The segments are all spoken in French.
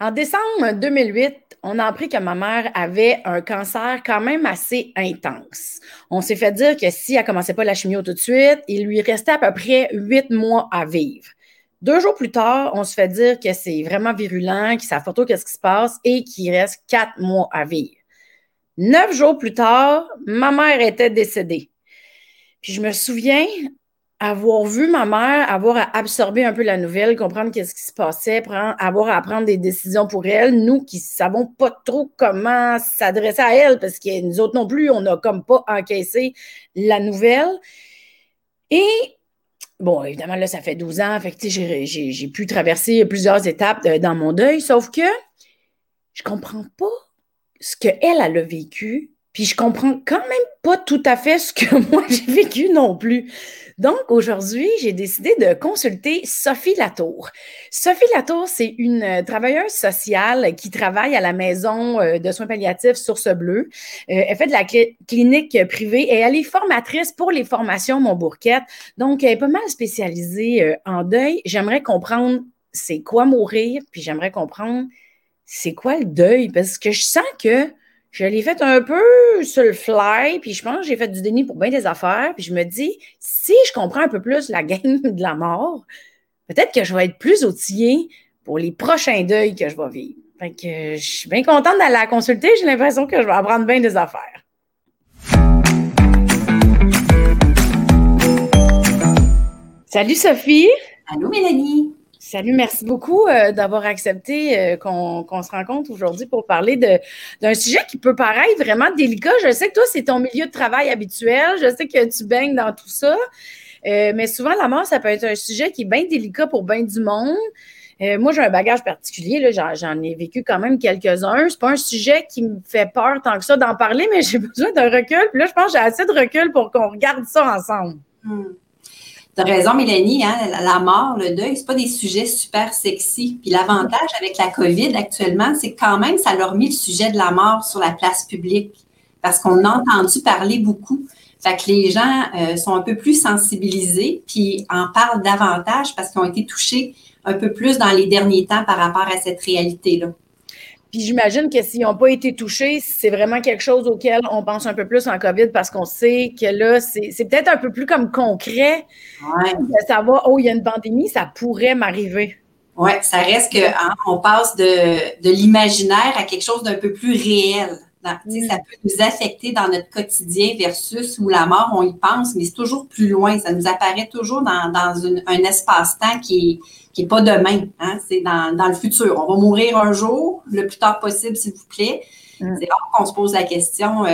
En décembre 2008, on a appris que ma mère avait un cancer quand même assez intense. On s'est fait dire que si elle commençait pas la chimio tout de suite, il lui restait à peu près huit mois à vivre. Deux jours plus tard, on se fait dire que c'est vraiment virulent, qu'il savent pas qu'est-ce qui se passe et qu'il reste quatre mois à vivre. Neuf jours plus tard, ma mère était décédée. Puis je me souviens, avoir vu ma mère, avoir à absorber un peu la nouvelle, comprendre qu'est-ce qui se passait, avoir à prendre des décisions pour elle, nous qui savons pas trop comment s'adresser à elle, parce que nous autres non plus, on n'a comme pas encaissé la nouvelle. Et bon, évidemment, là, ça fait 12 ans, fait que j'ai pu traverser plusieurs étapes dans mon deuil, sauf que je comprends pas ce qu'elle, elle a vécu, puis je comprends quand même pas tout à fait ce que moi j'ai vécu non plus. Donc, aujourd'hui, j'ai décidé de consulter Sophie Latour. Sophie Latour, c'est une euh, travailleuse sociale qui travaille à la maison euh, de soins palliatifs Source Bleue. Euh, elle fait de la clinique privée et elle est formatrice pour les formations Montbourquette. Donc, elle est pas mal spécialisée en deuil. J'aimerais comprendre c'est quoi mourir, puis j'aimerais comprendre c'est quoi le deuil, parce que je sens que je l'ai fait un peu sur le fly, puis je pense que j'ai fait du déni pour bien des affaires, puis je me dis, si je comprends un peu plus la game de la mort, peut-être que je vais être plus outillée pour les prochains deuils que je vais vivre. Fait que je suis bien contente d'aller la consulter, j'ai l'impression que je vais apprendre bien des affaires. Salut Sophie. Allô Mélanie. Salut, merci beaucoup euh, d'avoir accepté euh, qu'on se rencontre aujourd'hui pour parler d'un sujet qui peut paraître vraiment délicat. Je sais que toi, c'est ton milieu de travail habituel. Je sais que tu baignes dans tout ça. Euh, mais souvent, la mort, ça peut être un sujet qui est bien délicat pour bien du monde. moi, j'ai un bagage particulier, j'en ai vécu quand même quelques-uns. C'est pas un sujet qui me fait peur tant que ça d'en parler, mais j'ai besoin d'un recul. Puis là, je pense que j'ai assez de recul pour qu'on regarde ça ensemble. Hmm. As raison, Mélanie, hein, la mort, le deuil, ce pas des sujets super sexy. Puis l'avantage avec la COVID actuellement, c'est quand même, ça leur mis le sujet de la mort sur la place publique parce qu'on a entendu parler beaucoup. Fait que les gens euh, sont un peu plus sensibilisés, puis en parlent davantage parce qu'ils ont été touchés un peu plus dans les derniers temps par rapport à cette réalité-là. Puis j'imagine que s'ils n'ont pas été touchés, c'est vraiment quelque chose auquel on pense un peu plus en COVID parce qu'on sait que là, c'est peut-être un peu plus comme concret de savoir, oh, il y a une pandémie, ça pourrait m'arriver. Oui, ça reste que hein, on passe de, de l'imaginaire à quelque chose d'un peu plus réel. Ça mm. peut nous affecter dans notre quotidien versus où la mort, on y pense, mais c'est toujours plus loin. Ça nous apparaît toujours dans, dans un espace-temps qui est qui n'est pas demain, hein, c'est dans, le futur. On va mourir un jour, le plus tard possible, s'il vous plaît. Mm. C'est rare qu'on se pose la question, euh,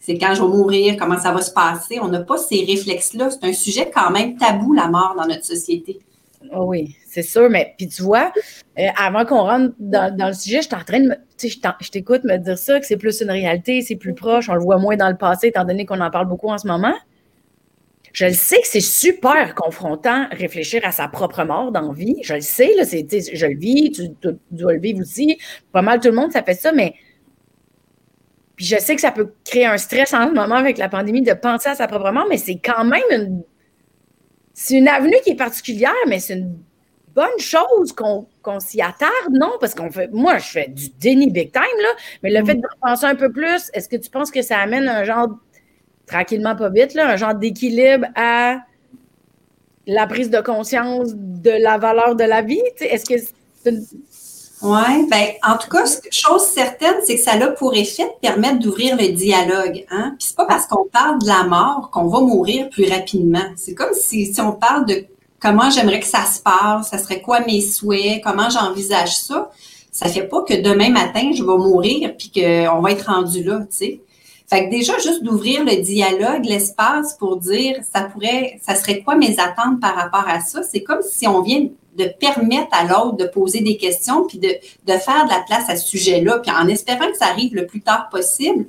c'est quand je vais mourir, comment ça va se passer? On n'a pas ces réflexes-là. C'est un sujet quand même tabou, la mort, dans notre société. Oh oui, c'est sûr, mais puis tu vois, euh, avant qu'on rentre dans, le sujet, je suis en train de me, tu sais, je t'écoute me dire ça, que c'est plus une réalité, c'est plus proche, on le voit moins dans le passé, étant donné qu'on en parle beaucoup en ce moment. Je le sais que c'est super confrontant réfléchir à sa propre mort dans la vie. Je le sais, là, c'est, je le vis, tu, dois le vivre aussi. Pas mal tout le monde, ça fait ça, mais. Puis je sais que ça peut créer un stress en ce moment avec la pandémie de penser à sa propre mort, mais c'est quand même une. C'est une avenue qui est particulière, mais c'est une bonne chose qu'on s'y attarde, non? Parce qu'on fait. Moi, je fais du déni big time, là, mais le mm. fait de penser un peu plus, est-ce que tu penses que ça amène un genre tranquillement, pas vite, là, un genre d'équilibre à la prise de conscience de la valeur de la vie? Est-ce que c'est Oui, bien, en tout cas, chose certaine, c'est que ça a pour effet de permettre d'ouvrir le dialogue. Hein? Puis c'est pas parce qu'on parle de la mort qu'on va mourir plus rapidement. C'est comme si, si on parle de comment j'aimerais que ça se passe, ça serait quoi mes souhaits, comment j'envisage ça. Ça fait pas que demain matin, je vais mourir puis qu'on va être rendu là, tu sais. Fait que déjà, juste d'ouvrir le dialogue, l'espace pour dire ça pourrait, ça serait quoi mes attentes par rapport à ça, c'est comme si on vient de permettre à l'autre de poser des questions puis de, de faire de la place à ce sujet-là, puis en espérant que ça arrive le plus tard possible.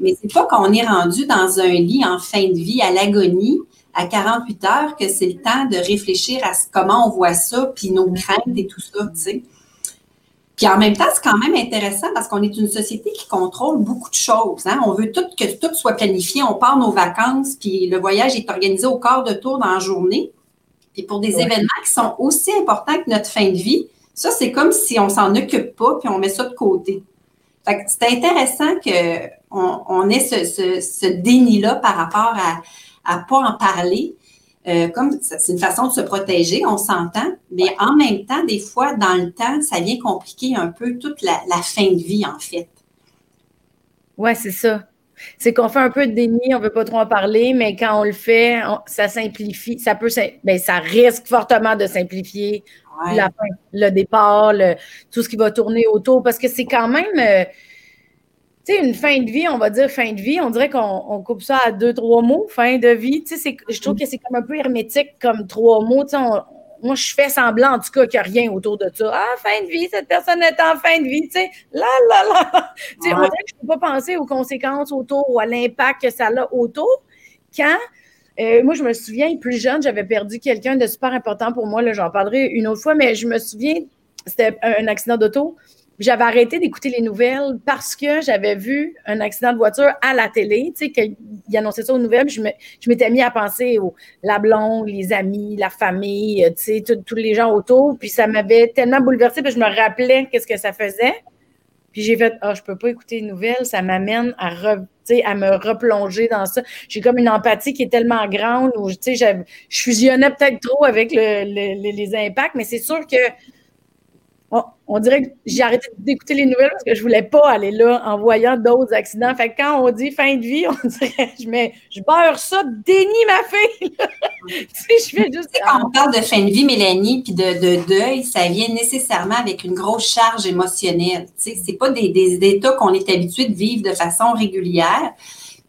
Mais c'est pas qu'on est rendu dans un lit en fin de vie, à l'agonie, à 48 heures, que c'est le temps de réfléchir à comment on voit ça, puis nos craintes et tout ça, tu sais. Puis en même temps, c'est quand même intéressant parce qu'on est une société qui contrôle beaucoup de choses. Hein. On veut tout, que tout soit planifié. On part nos vacances, puis le voyage est organisé au quart de tour dans la journée. Puis pour des événements qui sont aussi importants que notre fin de vie, Ça, c'est comme si on s'en occupe pas, puis on met ça de côté. c'est intéressant qu'on on ait ce, déni-là par rapport à ne pas en parler. Euh, comme c'est une façon de se protéger, on s'entend, mais en même temps, des fois, dans le temps, ça vient compliquer un peu toute la, fin de vie, en fait. Oui, c'est ça. C'est qu'on fait un peu de déni, on ne veut pas trop en parler, mais quand on le fait, ça simplifie, ça peut, ben, ça risque fortement de simplifier la fin, le départ, tout ce qui va tourner autour, parce que c'est quand même, euh, tu sais, une fin de vie, on va dire fin de vie, on dirait qu'on coupe ça à deux, trois mots, fin de vie. Tu sais, je trouve que c'est comme un peu hermétique comme trois mots. Tu sais, moi, je fais semblant, en tout cas, qu'il n'y a rien autour de ça. Ah, fin de vie, cette personne est en fin de vie, tu sais, là, là, là. Tu sais, on dirait que je ne peux pas penser aux conséquences autour ou à l'impact que ça a autour. Quand, euh, moi, je me souviens, plus jeune, j'avais perdu quelqu'un de super important pour moi, j'en parlerai une autre fois, mais je me souviens, c'était un accident d'auto. J'avais arrêté d'écouter les nouvelles parce que j'avais vu un accident de voiture à la télé, tu sais, qu'il annonçait ça aux nouvelles. je, m'étais mis à penser aux la blonde, les amis, la famille, tu sais, tous les gens autour. Puis ça m'avait tellement bouleversée, puis je me rappelais qu'est-ce que ça faisait. Puis j'ai fait, ah, oh, je peux pas écouter les nouvelles, ça m'amène à, à me replonger dans ça. J'ai comme une empathie qui est tellement grande où, tu sais, je fusionnais peut-être trop avec les impacts, mais c'est sûr que on, dirait que j'ai arrêté d'écouter les nouvelles parce que je voulais pas aller là en voyant d'autres accidents. Fait que quand on dit fin de vie, on dirait je mets, je beurre ça, dénie ma fille. tu je fais juste. quand on parle de fin de vie, Mélanie, puis de, deuil, ça vient nécessairement avec une grosse charge émotionnelle. Tu sais, c'est pas des, des états qu'on est habitué de vivre de façon régulière.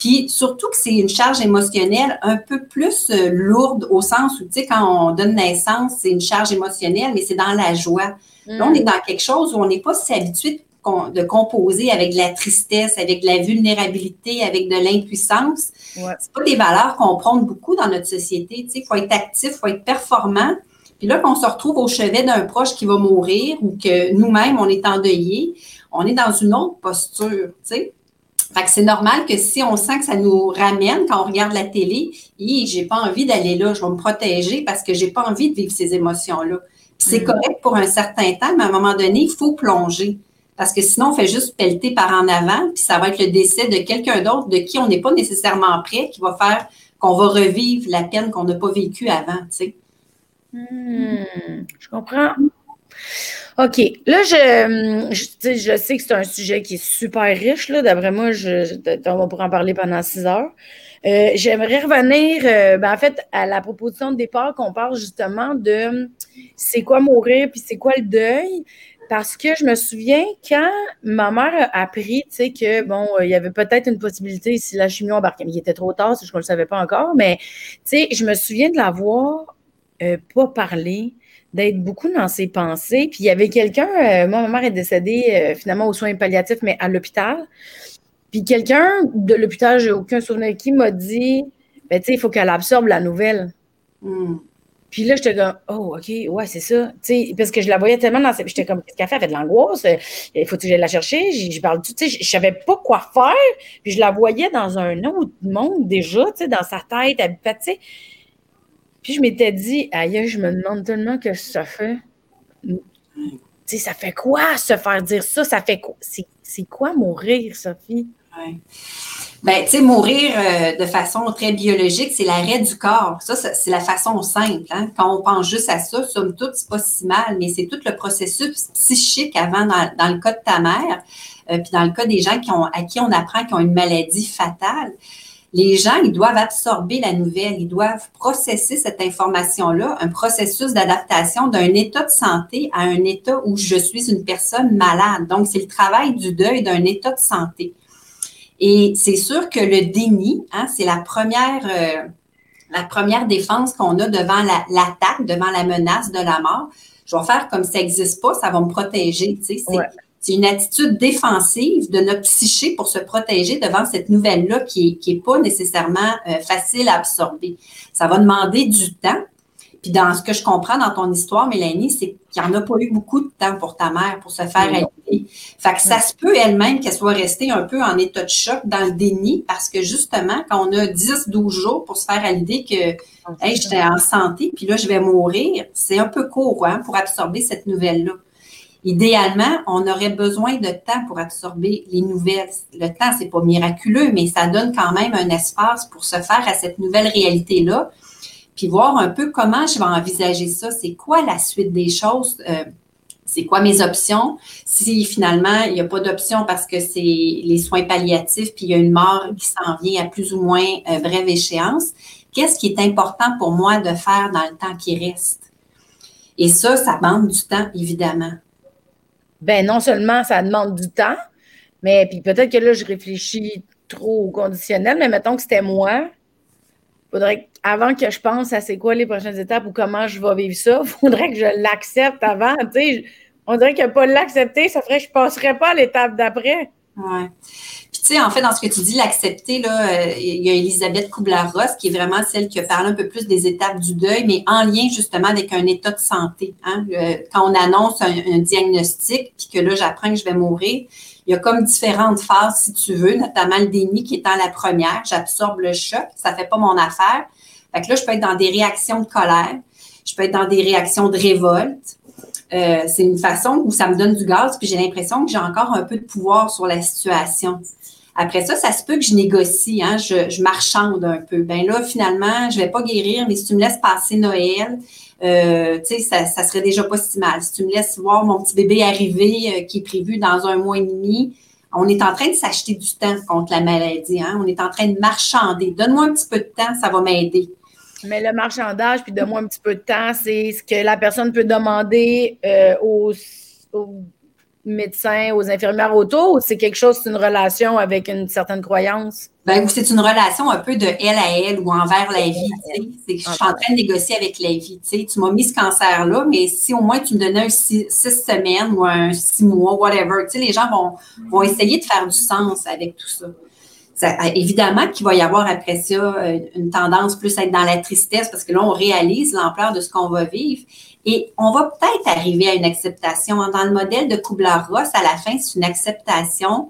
Puis surtout que c'est une charge émotionnelle un peu plus euh, lourde au sens où, tu sais, quand on donne naissance, c'est une charge émotionnelle, mais c'est dans la joie. Là, on est mm. dans quelque chose où on n'est pas si habitué de, composer avec de la tristesse, avec de la vulnérabilité, avec de l'impuissance. Ouais. C'est pas des valeurs qu'on prône beaucoup dans notre société. Il faut être actif, il faut être performant. Puis là, qu'on se retrouve au chevet d'un proche qui va mourir ou que nous-mêmes, on est endeuillé, on est dans une autre posture, tu sais. Fait que c'est normal que si on sent que ça nous ramène quand on regarde la télé, j'ai pas envie d'aller là, je vais me protéger parce que j'ai pas envie de vivre ces émotions-là. C'est mm. correct pour un certain temps, mais à un moment donné, il faut plonger. Parce que sinon, on fait juste pelleter par en avant, puis ça va être le décès de quelqu'un d'autre de qui on n'est pas nécessairement prêt, qui va faire qu'on va revivre la peine qu'on n'a pas vécue avant, tu sais. Hmm, je comprends. OK. Là, je, je, sais que c'est un sujet qui est super riche. Là. D'après moi, je, on va pouvoir en parler pendant six heures. Euh, j'aimerais revenir, euh, ben, en fait, à la proposition de départ qu'on parle justement de c'est quoi mourir puis c'est quoi le deuil. Parce que je me souviens quand ma mère a appris, tu sais, que bon, il y avait peut-être une possibilité si la chimie embarquait. Mais il était trop tard, je ne le savais pas encore. Mais tu sais, je me souviens de l'avoir euh, pas parlé d'être beaucoup dans ses pensées. Puis il y avait quelqu'un, euh, moi, ma mère est décédée euh, finalement aux soins palliatifs, mais à l'hôpital. Puis quelqu'un de l'hôpital, j'ai aucun souvenir qui m'a dit, ben, tu sais, il faut qu'elle absorbe la nouvelle. Hmm. Puis là, j'étais comme, oh, OK, ouais, c'est ça. sais, parce que je la voyais tellement dans cette. J'étais comme, qu'est-ce qu'elle fait? Elle fait de l'angoisse. Il faut que j'aille la chercher? Je parle, tu sais, je savais pas quoi faire. Puis je la voyais dans un autre monde déjà, tu sais, dans sa tête. Elle, tu sais, puis je m'étais dit, aïe, je me demande tellement que ça fait. Tu sais, ça fait quoi se faire dire ça? Ça fait quoi? C'est quoi mourir, Sophie? Oui. Ben, tu sais, mourir euh, de façon très biologique, c'est l'arrêt du corps. Ça, c'est la façon simple. Hein? Quand on pense juste à ça, somme toute, c'est pas si mal, mais c'est tout le processus psychique avant, dans, le cas de ta mère, euh, puis dans le cas des gens qui ont, à qui on apprend qu'ils ont une maladie fatale les gens, ils doivent absorber la nouvelle, ils doivent processer cette information-là, un processus d'adaptation d'un état de santé à un état où je suis une personne malade. Donc, c'est le travail du deuil d'un état de santé. Et c'est sûr que le déni, hein, c'est la première, euh, la première défense qu'on a devant l'attaque, devant la menace de la mort. Je vais faire comme ça n'existe pas, ça va me protéger. Tu sais, c'est une attitude défensive de notre psyché pour se protéger devant cette nouvelle-là qui n'est est pas nécessairement euh, facile à absorber. Ça va demander du temps. Puis dans ce que je comprends dans ton histoire, Mélanie, c'est qu'il n'y en a pas eu beaucoup de temps pour ta mère pour se faire aider. Fait que ça se peut elle-même qu'elle soit restée un peu en état de choc dans le déni parce que justement, quand on a 10-12 jours pour se faire à l'idée que hey, j'étais en santé, puis là, je vais mourir, c'est un peu court hein, pour absorber cette nouvelle-là. Idéalement, on aurait besoin de temps pour absorber les nouvelles. Le temps, c'est pas miraculeux, mais ça donne quand même un espace pour se faire à cette nouvelle réalité-là, puis voir un peu comment je vais envisager ça. C'est quoi la suite des choses? Euh, c'est quoi mes options? Si finalement, il n'y a pas d'option parce que c'est les soins palliatifs, puis il y a une mort qui s'en vient à plus ou moins euh, brève échéance, qu'est-ce qui est important pour moi de faire dans le temps qui reste? Et ça, ça demande du temps, évidemment. Ben non seulement ça demande du temps, mais puis peut-être que là, je réfléchis trop au conditionnel, mais mettons que c'était moi. Faudrait avant que je pense à c'est quoi les prochaines étapes ou comment je vais vivre ça, il faudrait que je l'accepte avant. on dirait que pas l'accepter, ça ferait que je passerais pas à l'étape d'après. Ouais. Puis, tu sais, en fait, dans ce que tu dis, l'accepter, euh, il y a Elisabeth Kubler-Ross qui est vraiment celle qui a parlé un peu plus des étapes du deuil, mais en lien justement avec un état de santé. Hein. Euh, quand on annonce un, diagnostic, puis que là, j'apprends que je vais mourir, il y a comme différentes phases, si tu veux, notamment le déni qui étant la première. J'absorbe le choc, ça fait pas mon affaire. Fait que là, je peux être dans des réactions de colère, je peux être dans des réactions de révolte, euh, c'est une façon où ça me donne du gaz, puis j'ai l'impression que j'ai encore un peu de pouvoir sur la situation. Après ça, ça se peut que je négocie, hein, je, marchande un peu. Ben là, finalement, je vais pas guérir, mais si tu me laisses passer Noël, euh, tu sais, ça, serait déjà pas si mal. Si tu me laisses voir mon petit bébé arriver euh, qui est prévu dans un mois et demi, on est en train de s'acheter du temps contre la maladie. Hein? On est en train de marchander. Donne-moi un petit peu de temps, ça va m'aider. Mais le marchandage, puis donne-moi un petit peu de temps, c'est ce que la personne peut demander euh, aux, médecins, aux infirmières autour, ou c'est quelque chose, c'est une relation avec une certaine croyance? Ben, c'est une relation un peu de elle à elle ou envers la vie. C'est que je suis en train de négocier avec la vie. Tu m'as mis ce cancer-là, mais si au moins tu me donnais un six, semaines ou un six mois, whatever, les gens vont, vont essayer de faire du sens avec tout ça évidemment qu'il va y avoir après ça euh, une tendance plus à être dans la tristesse parce que là, on réalise l'ampleur de ce qu'on va vivre. Et on va peut-être arriver à une acceptation. Dans le modèle de Kubler-Ross, à la fin, c'est une acceptation.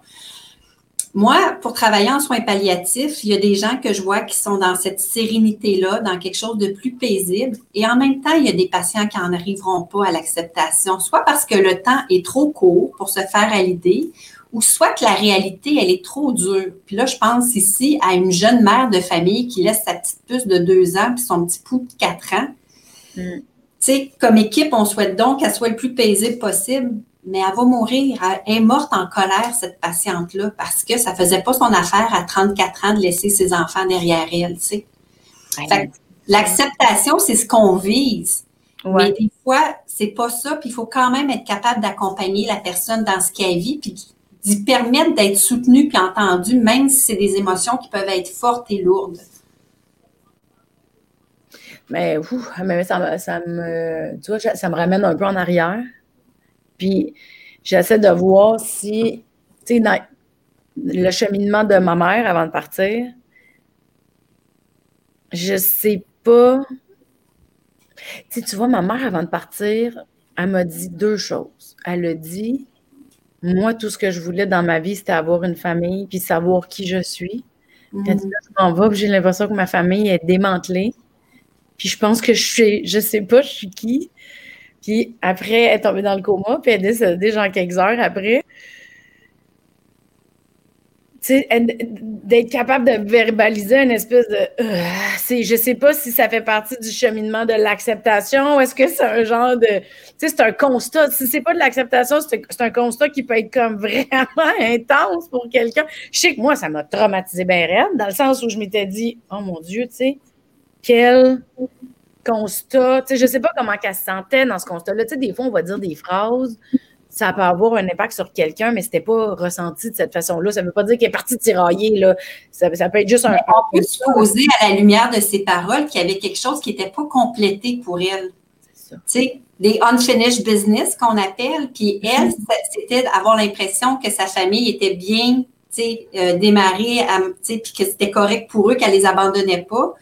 Moi, pour travailler en soins palliatifs, il y a des gens que je vois qui sont dans cette sérénité-là, dans quelque chose de plus paisible. Et en même temps, il y a des patients qui n'en arriveront pas à l'acceptation, soit parce que le temps est trop court pour se faire à l'idée, ou soit que la réalité, elle est trop dure. Puis là, je pense ici à une jeune mère de famille qui laisse sa petite puce de deux ans puis son petit pouls de quatre ans. Mm. Tu sais, comme équipe, on souhaite donc qu'elle soit le plus paisible possible, mais elle va mourir. Elle est morte en colère, cette patiente-là, parce que ça faisait pas son affaire à 34 ans de laisser ses enfants derrière elle, tu sais. L'acceptation, c'est ce qu'on vise. Mais des fois, c'est pas ça, puis il faut quand même être capable d'accompagner la personne dans ce qu'elle vit, puis d'y permettre d'être soutenu puis entendu, même si c'est des émotions qui peuvent être fortes et lourdes. Mais, ça, ça, me, ça me ramène un peu en arrière. Puis j'essaie de voir si, tu sais, dans le cheminement de ma mère avant de partir, je sais pas. Tu tu vois, ma mère avant de partir, elle m'a dit deux choses. Elle a dit moi, tout ce que je voulais dans ma vie, c'était avoir une famille puis savoir qui je suis. Quand mhm. je m'en vais, j'ai l'impression que ma famille est démantelée. Puis je pense que je suis, je sais pas, je suis qui. Puis après, elle est tombée dans le coma, puis elle est décédée genre quelques heures après d'être capable de verbaliser une espèce de. Euh, c'est, je sais pas si ça fait partie du cheminement de l'acceptation. Est-ce que c'est un genre de. C'est un constat. Si c'est pas de l'acceptation, c'est, un constat qui peut être comme vraiment intense pour quelqu'un. Je sais que moi, ça m'a traumatisé bien raide, dans le sens où je m'étais dit, oh mon Dieu, tu sais, quel constat. Tu sais, je sais pas comment elle se sentait dans ce constat-là. Tu sais, des fois, on va dire des phrases ça peut avoir un impact sur quelqu'un, mais c'était pas ressenti de cette façon-là. Ça ne veut pas dire qu'il est parti tirailler. Là. Ça, peut être juste un. On peut supposer à la lumière de ses paroles qu'il y avait quelque chose qui n'était pas complété pour elle. Tu sais, des unfinished business qu'on appelle. Puis elle, mm-hmm. c'était d'avoir l'impression que sa famille était bien euh, démarrée, puis que c'était correct pour eux, qu'elle les abandonnait pas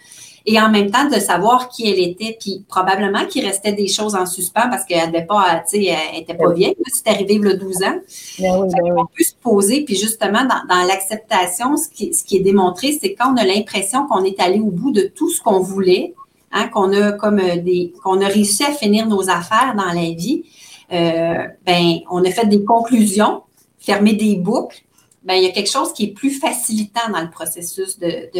et en même temps de savoir qui elle était, puis probablement qu'il restait des choses en suspens parce qu'elle n'était pas, tu sais, elle était pas vieille, c'est arrivé a 12 ans. Ben ben on peut se poser, puis justement, dans, l'acceptation, ce qui, ce qui est démontré, c'est quand on a l'impression qu'on est allé au bout de tout ce qu'on voulait, hein, qu'on a comme euh, des, qu'on a réussi à finir nos affaires dans la vie, euh, ben, on a fait des conclusions, fermé des boucles, ben, il y a quelque chose qui est plus facilitant dans le processus de,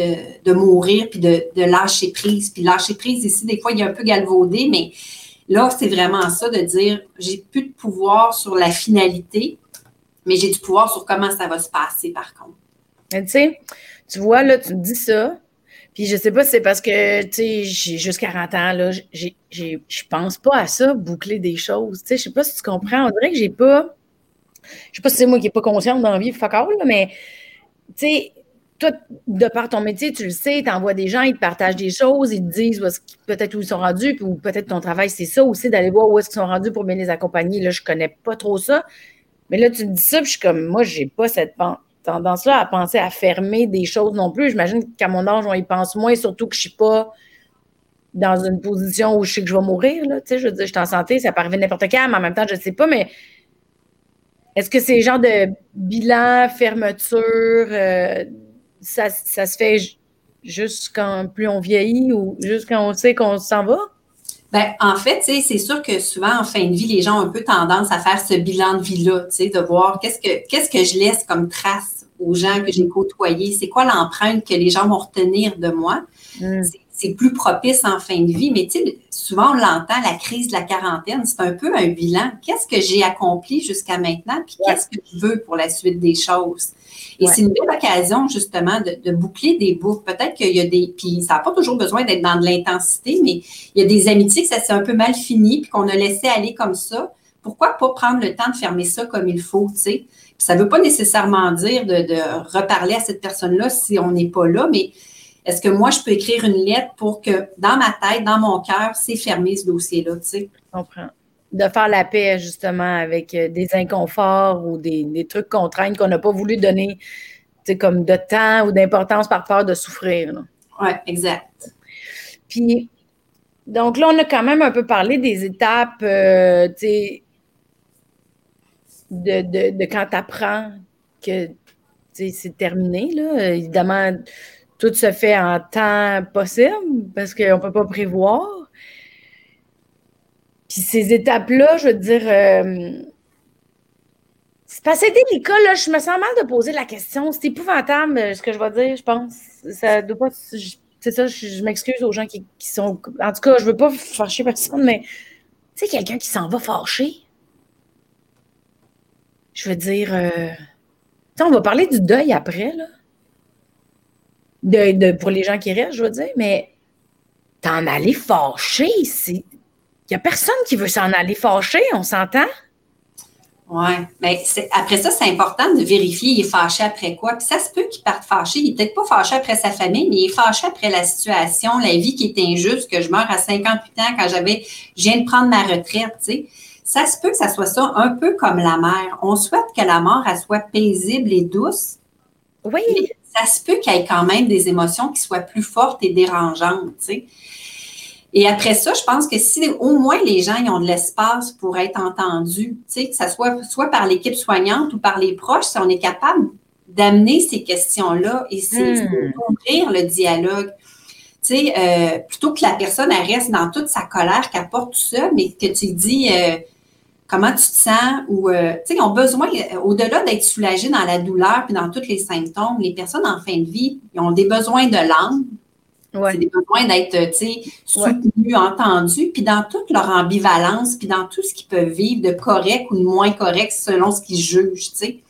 de, mourir puis de, de, lâcher prise. Puis lâcher prise ici, des fois, il a un peu galvaudé, mais là, c'est vraiment ça de dire j'ai plus de pouvoir sur la finalité, mais j'ai du pouvoir sur comment ça va se passer par contre. tu sais, tu vois, là, tu me dis ça, puis je sais pas si c'est parce que, tu sais, j'ai juste 40 ans, là, je pense pas à ça, boucler des choses. Tu sais, je sais pas si tu comprends. On dirait que j'ai pas. Je sais pas si c'est moi qui n'ai pas consciente dans la vie, fuck all, mais, tu sais, toi, de par ton métier, tu le sais, tu envoies des gens, ils te partagent des choses, ils te disent peut-être où ils sont rendus, ou peut-être ton travail, c'est ça aussi, d'aller voir où est-ce qu'ils sont rendus pour bien les accompagner. Là, je connais pas trop ça. Mais là, tu me dis ça, puis je suis comme, moi, j'ai pas cette tendance-là à penser à fermer des choses non plus. J'imagine qu'à mon âge, on y pense moins, surtout que je suis pas dans une position où je sais que je vais mourir. Là, je veux dire, je suis en santé, ça peut arriver n'importe quand, mais en même temps, je ne sais pas, mais est-ce que c'est genre de bilan, fermeture, euh, ça, ça, se fait juste quand plus on vieillit ou juste quand on sait qu'on s'en va? Ben, en fait, c'est sûr que souvent, en fin de vie, les gens ont un peu tendance à faire ce bilan de vie-là, de voir qu'est-ce que, qu'est-ce que je laisse comme trace aux gens que j'ai côtoyés, c'est quoi l'empreinte que les gens vont retenir de moi? Mm. C'est plus propice en fin de vie, mais souvent on l'entend, la crise de la quarantaine, c'est un peu un bilan. Qu'est-ce que j'ai accompli jusqu'à maintenant, puis qu'est-ce que je veux pour la suite des choses? Et c'est une belle occasion, justement, de, boucler des boucles. Peut-être qu'il y a des. Puis ça n'a pas toujours besoin d'être dans de l'intensité, mais il y a des amitiés que ça s'est un peu mal fini, puis qu'on a laissé aller comme ça. Pourquoi pas prendre le temps de fermer ça comme il faut, tu sais? Ça ne veut pas nécessairement dire de, reparler à cette personne-là si on n'est pas là, mais est-ce que moi, je peux écrire une lettre pour que dans ma tête, dans mon cœur, c'est fermé ce dossier-là, tu sais? Je comprends de faire la paix justement avec euh, des inconforts ou des, trucs contraints qu'on n'a pas voulu donner comme de temps ou d'importance par peur de souffrir. Oui, exact. Puis, donc là, on a quand même un peu parlé des étapes, euh, de, de, de, quand tu apprends que c'est terminé. Là. Évidemment, tout se fait en temps possible parce qu'on ne peut pas prévoir. Puis ces étapes-là, je veux dire, euh, c'est pas assez délicat, là. Je me sens mal de poser la question. C'est épouvantable euh, ce que je vais dire, je pense. Ça doit pas. C'est ça, je, m'excuse aux gens qui, sont. En tout cas, je veux pas fâcher personne, mais tu sais, quelqu'un qui s'en va fâcher. Je veux dire. Euh, on va parler du deuil après, là. De, pour les gens qui restent, je veux dire, mais t'en aller fâcher, c'est il n'y a personne qui veut s'en aller fâché, on s'entend? Oui, mais après ça, c'est important de vérifier il est fâché après quoi. Puis ça se peut qu'il parte fâché. Il n'est peut-être pas fâché après sa famille, mais il est fâché après la situation, la vie qui est injuste, que je meurs à 58 ans quand j'avais, je viens de prendre ma retraite, tu sais. Ça se peut que ça soit ça un peu comme la mère. On souhaite que la mort, elle soit paisible et douce. Oui. Ça se peut qu'il y ait quand même des émotions qui soient plus fortes et dérangeantes. Et après ça, je pense que si au moins les gens ont de l'espace pour être entendus, que ce soit soit par l'équipe soignante ou par les proches, si on est capable d'amener ces questions-là et c'est hmm. d'ouvrir le dialogue. Tu sais, euh, plutôt que la personne elle reste dans toute sa colère qu'elle porte tout ça, mais que tu dis euh, comment tu te sens ou euh, tu sais, ils ont besoin, au-delà d'être soulagés dans la douleur puis dans tous les symptômes, les personnes en fin de vie, ils ont des besoins de langue, c'est des besoins d'être, soutenus, entendus, puis dans toute leur ambivalence, puis dans tout ce qu'ils peuvent vivre de correct ou de moins correct selon ce qu'ils jugent, tu sais.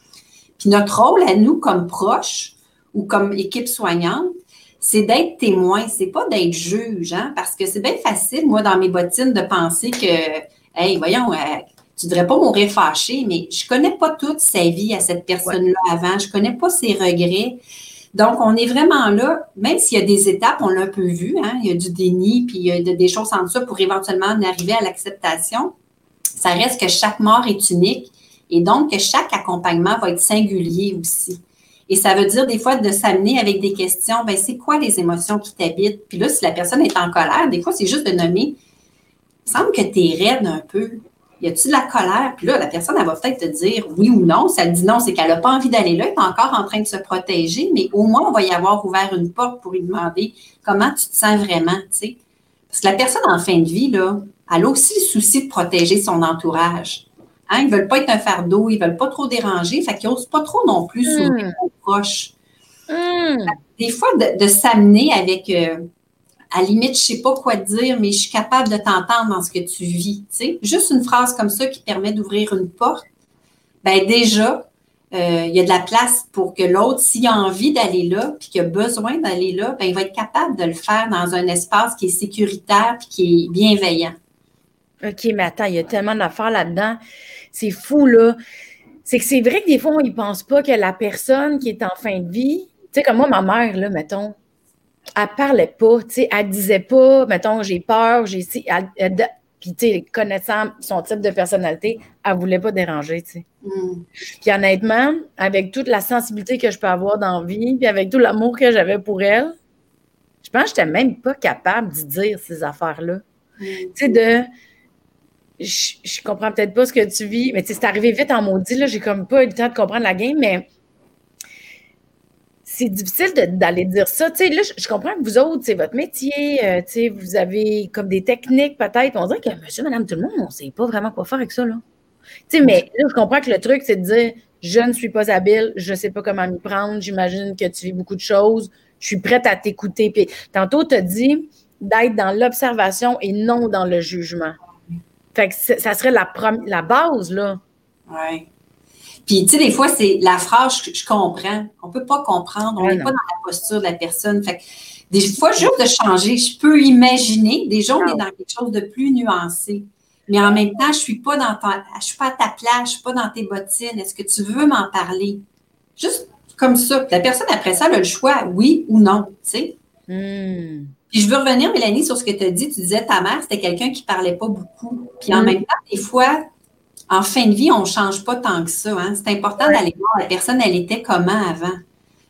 Puis notre rôle à nous, comme proches ou comme équipe soignante, c'est d'être témoin, c'est pas d'être juge, hein, parce que c'est bien facile, moi, dans mes bottines, de penser que, hey, voyons, tu devrais pas mourir fâché, mais je connais pas toute sa vie à cette personne-là avant, je connais pas ses regrets. Donc, on est vraiment là, même s'il y a des étapes, on l'a un peu vu, hein, il y a du déni, puis il y a des choses en dessous pour éventuellement arriver à l'acceptation. Ça reste que chaque mort est unique et donc que chaque accompagnement va être singulier aussi. Et ça veut dire des fois de s'amener avec des questions, ben c'est quoi les émotions qui t'habitent? Puis là, si la personne est en colère, des fois, c'est juste de nommer. Il semble que tu es raide un peu y a-tu de la colère? Puis là, la personne, elle va peut-être te dire oui ou non. Si elle dit non, c'est qu'elle n'a pas envie d'aller là, elle est encore en train de se protéger, mais au moins, on va y avoir ouvert une porte pour lui demander comment tu te sens vraiment, tu sais. Parce que la personne en fin de vie, là, elle a aussi le souci de protéger son entourage. Hein? Ils veulent pas être un fardeau, ils veulent pas trop déranger, fait qu'ils n'osent pas trop non plus mmh. s'ouvrir aux proches. Hmm. Des fois, de, s'amener avec, euh, à limite, je sais pas quoi dire, mais je suis capable de t'entendre dans ce que tu vis. Juste une phrase comme ça qui permet d'ouvrir une porte, ben déjà, euh, il y a de la place pour que l'autre, s'il a envie d'aller là, puis qu'il a besoin d'aller là, ben, il va être capable de le faire dans un espace qui est sécuritaire puis qui est bienveillant. OK, mais attends, il y a tellement d'affaires là-dedans. C'est fou, là. C'est que c'est vrai que des fois, on ne pense pas que la personne qui est en fin de vie, tu sais, comme moi, ma mère, là, mettons, elle parlait pas, tu sais, elle disait pas, mettons, j'ai peur, j'ai. Puis, tu sais, connaissant son type de personnalité, elle voulait pas déranger, tu sais. Mm. Puis, honnêtement, avec toute la sensibilité que je peux avoir dans la vie, puis avec tout l'amour que j'avais pour elle, je pense que je n'étais même pas capable de dire ces affaires-là. Mm. Tu sais, de. Je, je, comprends peut-être pas ce que tu vis, mais tu sais, c'est arrivé vite en maudit, là. J'ai comme pas eu le temps de comprendre la game, mais c'est difficile d'aller dire ça. Là, je, comprends que vous autres, c'est votre métier, euh, vous avez comme des techniques peut-être. On dirait que monsieur, madame, tout le monde, on ne sait pas vraiment quoi faire avec ça, là. Mais là, je comprends que le truc, c'est de dire, je ne suis pas habile, je ne sais pas comment m'y prendre, j'imagine que tu vis beaucoup de choses, je suis prête à t'écouter. Puis tantôt, tu as dit d'être dans l'observation et non dans le jugement. Fait que ça serait la, la base, là. Oui. Puis, tu sais, des fois, c'est la phrase, je, comprends. On ne peut pas comprendre. On n'est pas dans la posture de la personne. Fait que, des fois, juste de changer, je peux imaginer. Déjà, on est dans quelque chose de plus nuancé. Mais en même temps, je ne suis pas dans je suis pas à ta place, je ne suis pas dans tes bottines. Est-ce que tu veux m'en parler? Juste comme ça. la personne, après ça, elle a le choix, oui ou non, tu sais. Hmm. Puis je veux revenir, Mélanie, sur ce que tu as dit. Tu disais, ta mère, c'était quelqu'un qui ne parlait pas beaucoup. Puis en hmm. même temps, des fois, en fin de vie, on ne change pas tant que ça. Hein. C'est important d'aller voir la personne, elle était comment avant.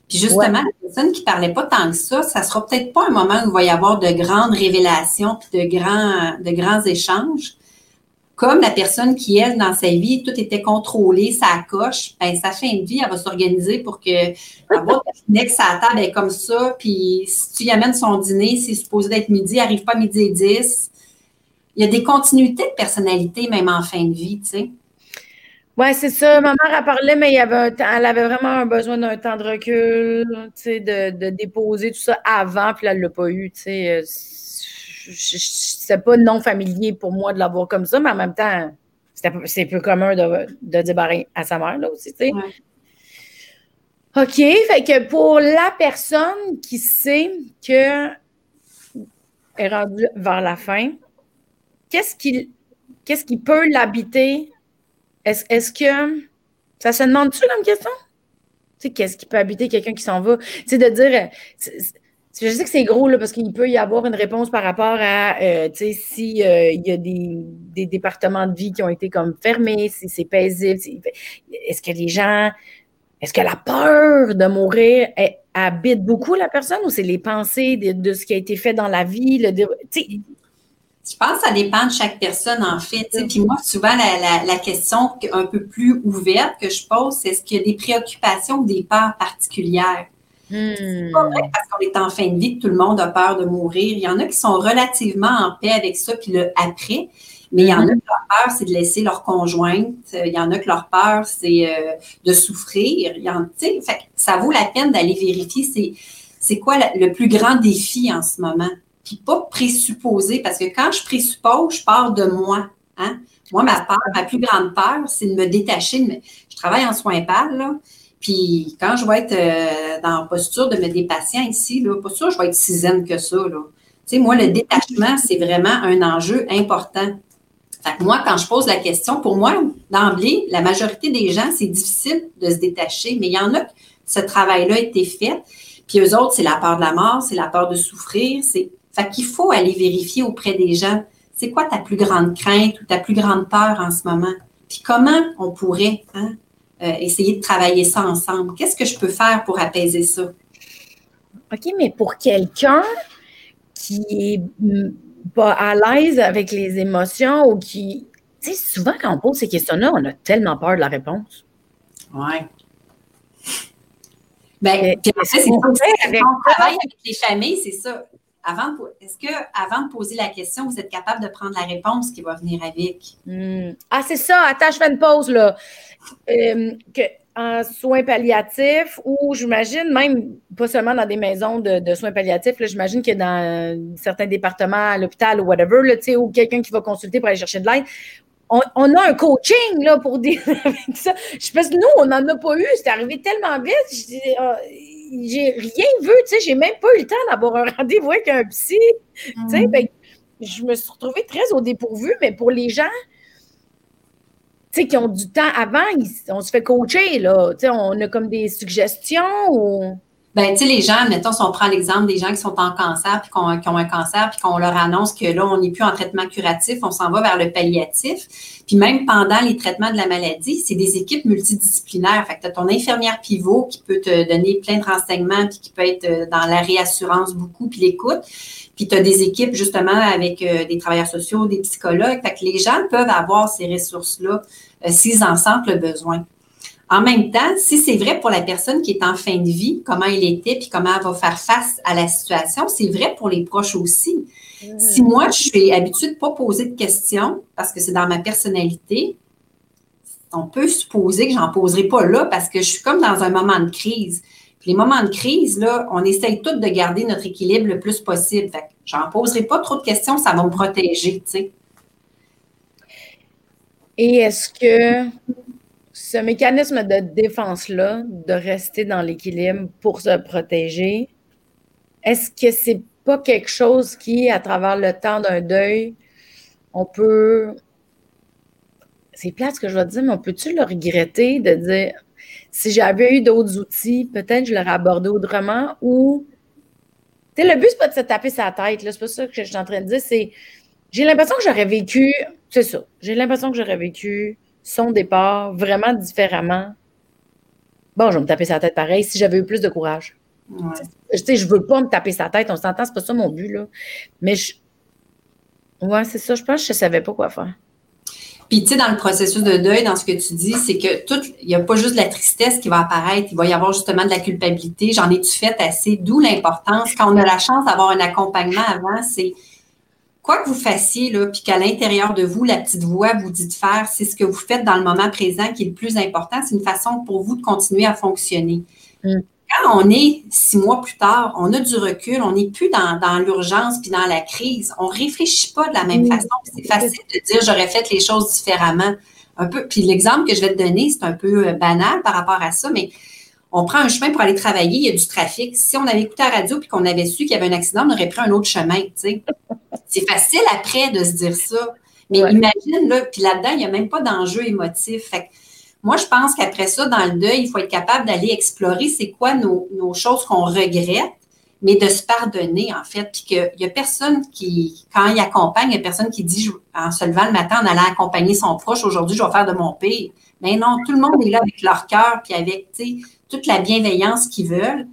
Puis justement, la personne qui ne parlait pas tant que ça, ça ne sera peut-être pas un moment où il va y avoir de grandes révélations puis de grands, de grands échanges. Comme la personne qui, elle, dans sa vie, tout était contrôlé, ça coche, ben, sa fin de vie, elle va s'organiser pour que avoir que sa table est comme ça, puis si tu y amènes son dîner, c'est supposé d'être midi, elle n'arrive pas à midi et dix il y a des continuités de personnalité, même en fin de vie, tu sais. Oui, c'est ça. Ma mère, a parlé, mais il y avait elle avait vraiment un besoin d'un temps de recul, tu sais, de, déposer tout ça avant, puis là, elle ne l'a pas eu, tu sais. C'est pas non familier pour moi de l'avoir comme ça, mais en même temps, c'est peu commun de, de dire à sa mère, là aussi, tu sais. OK, fait que pour la personne qui sait que est rendue vers la fin, qu'est-ce qui, peut l'habiter? Est-ce, est que ça se demande-tu comme question? Tu sais, qu'est-ce qui peut habiter quelqu'un qui s'en va? Tu sais, de dire, je sais que c'est gros, là, parce qu'il peut y avoir une réponse par rapport à, euh, tu sais, s'il euh, y a des, départements de vie qui ont été comme fermés, si c'est paisible, est-ce que les gens, est-ce que la peur de mourir habite beaucoup la personne ou c'est les pensées de, ce qui a été fait dans la vie? Le, je pense que ça dépend de chaque personne, en fait. Puis moi, souvent, la, question un peu plus ouverte que je pose, c'est est-ce qu'il y a des préoccupations ou des peurs particulières? C'est pas vrai hmm. parce qu'on est en fin de vie que tout le monde a peur de mourir. Il y en a qui sont relativement en paix avec ça, puis le après. Mais il y en a hmm. que leur peur, c'est de laisser leur conjointe. Il y en a que leur peur, c'est euh, de souffrir. Il y en, fait, ça vaut la peine d'aller vérifier c'est quoi le plus grand défi en ce moment puis pas présupposer, parce que quand je présuppose, je pars de moi. Hein? Moi, ma peur, ma plus grande peur, c'est de me détacher. Je travaille en soins pâles, là. Puis quand je vais être euh, dans la posture de me des patients ici, là, pas sûr je vais être si zen que ça. Là. Tu sais, moi, le détachement, c'est vraiment un enjeu important. Fait que moi, quand je pose la question, pour moi, d'emblée, la majorité des gens, c'est difficile de se détacher, mais il y en a ce travail-là a été fait. Puis eux autres, c'est la peur de la mort, c'est la peur de souffrir, c'est fait qu'il faut aller vérifier auprès des gens, c'est quoi ta plus grande crainte ou ta plus grande peur en ce moment? Puis comment on pourrait hein, euh, essayer de travailler ça ensemble? Qu'est-ce que je peux faire pour apaiser ça? OK, mais pour quelqu'un qui est pas à l'aise avec les émotions ou qui. Tu sais, souvent quand on pose ces questions-là, on a tellement peur de la réponse. Oui. Ben, puis c'est ça. Avec on travaille avec les familles, c'est ça avant est-ce que avant de poser la question, vous êtes capable de prendre la réponse qui va venir avec? Hmm. Ah, c'est ça. Attends, je fais une pause là. Euh, en soins palliatifs ou j'imagine même pas seulement dans des maisons de, soins palliatifs, j'imagine que dans certains départements à l'hôpital ou whatever, là, ou quelqu'un qui va consulter pour aller chercher de l'aide, on, a un coaching là, pour dire ça. Je pense que nous, on n'en a pas eu. C'est arrivé tellement vite. Ah, j'ai rien vu, tu sais, j'ai même pas eu le temps d'avoir un rendez-vous avec un psy. Tu sais, mm. ben, je me suis retrouvée très au dépourvu, mais pour les gens, tu sais, qui ont du temps avant, on se fait coacher, là. Tu sais, on a comme des suggestions ou. Ben, tu sais, les gens, mettons, si on prend l'exemple des gens qui sont en cancer, puis qui ont un cancer, puis qu'on leur annonce que là, on n'est plus en traitement curatif, on s'en va vers le palliatif. Puis même pendant les traitements de la maladie, c'est des équipes multidisciplinaires. Fait que tu as ton infirmière pivot qui peut te donner plein de renseignements, puis qui peut être euh, dans la réassurance beaucoup, puis l'écoute. Puis tu as des équipes, justement, avec euh, des travailleurs sociaux, des psychologues. Fait que les gens peuvent avoir ces ressources-là euh, s'ils en sentent le besoin. En même temps, si c'est vrai pour la personne qui est en fin de vie, comment il était, puis comment elle va faire face à la situation, c'est vrai pour les proches aussi. Si moi, je suis habituée de ne pas poser de questions parce que c'est dans ma personnalité, on peut supposer que j'en poserai pas là parce que je suis comme dans un moment de crise. Puis les moments de crise, là, on essaye tous de garder notre équilibre le plus possible. Fait que j'en poserai pas trop de questions, ça va me protéger, tu sais. Et est-ce que ce mécanisme de défense-là, de rester dans l'équilibre pour se protéger, est-ce que c'est pas quelque chose qui, à travers le temps d'un deuil, on peut. C'est plate ce que je vais dire, mais on peut-tu le regretter de dire si j'avais eu d'autres outils, peut-être je l'aurais abordé autrement ou. Tu le but, c'est pas de se taper sa tête, là. C'est pas ça que je suis en train de dire. C'est. J'ai l'impression que j'aurais vécu. C'est ça. J'ai l'impression que j'aurais vécu son départ vraiment différemment, bon, je vais me taper sa tête pareil si j'avais eu plus de courage. Je sais, je veux pas me taper sa tête, on s'entend, c'est pas ça mon but, là. Mais je... Ouais, c'est ça, je pense que je savais pas quoi faire. Puis, tu sais, dans le processus de deuil, dans ce que tu dis, c'est que tout, il n'y a pas juste de la tristesse qui va apparaître, il va y avoir justement de la culpabilité. J'en ai-tu fait assez? D'où l'importance, quand on a la chance d'avoir un accompagnement avant, c'est quoi que vous fassiez, là, puis qu'à l'intérieur de vous, la petite voix vous dit de faire, c'est ce que vous faites dans le moment présent qui est le plus important. C'est une façon pour vous de continuer à fonctionner. Mm. Quand on est six mois plus tard, on a du recul, on n'est plus dans, l'urgence puis dans la crise. On ne réfléchit pas de la même façon. C'est facile de dire j'aurais fait les choses différemment. Un peu. Puis l'exemple que je vais te donner, c'est un peu euh, banal par rapport à ça, mais on prend un chemin pour aller travailler, il y a du trafic. Si on avait écouté la radio puis qu'on avait su qu'il y avait un accident, on aurait pris un autre chemin, C'est facile après de se dire ça. Mais imagine, là, puis là-dedans, il n'y a même pas d'enjeu émotif. Fait moi, je pense qu'après ça, dans le deuil, il faut être capable d'aller explorer c'est quoi nos, choses qu'on regrette, mais de se pardonner, en fait. Puis qu'il n'y a personne qui, quand il accompagne, il n'y a personne qui dit, en se levant le matin, en allant accompagner son proche, aujourd'hui, je vais faire de mon pire. Mais non, tout le monde est là avec leur cœur, puis avec, tu sais, toute la bienveillance qu'ils veulent,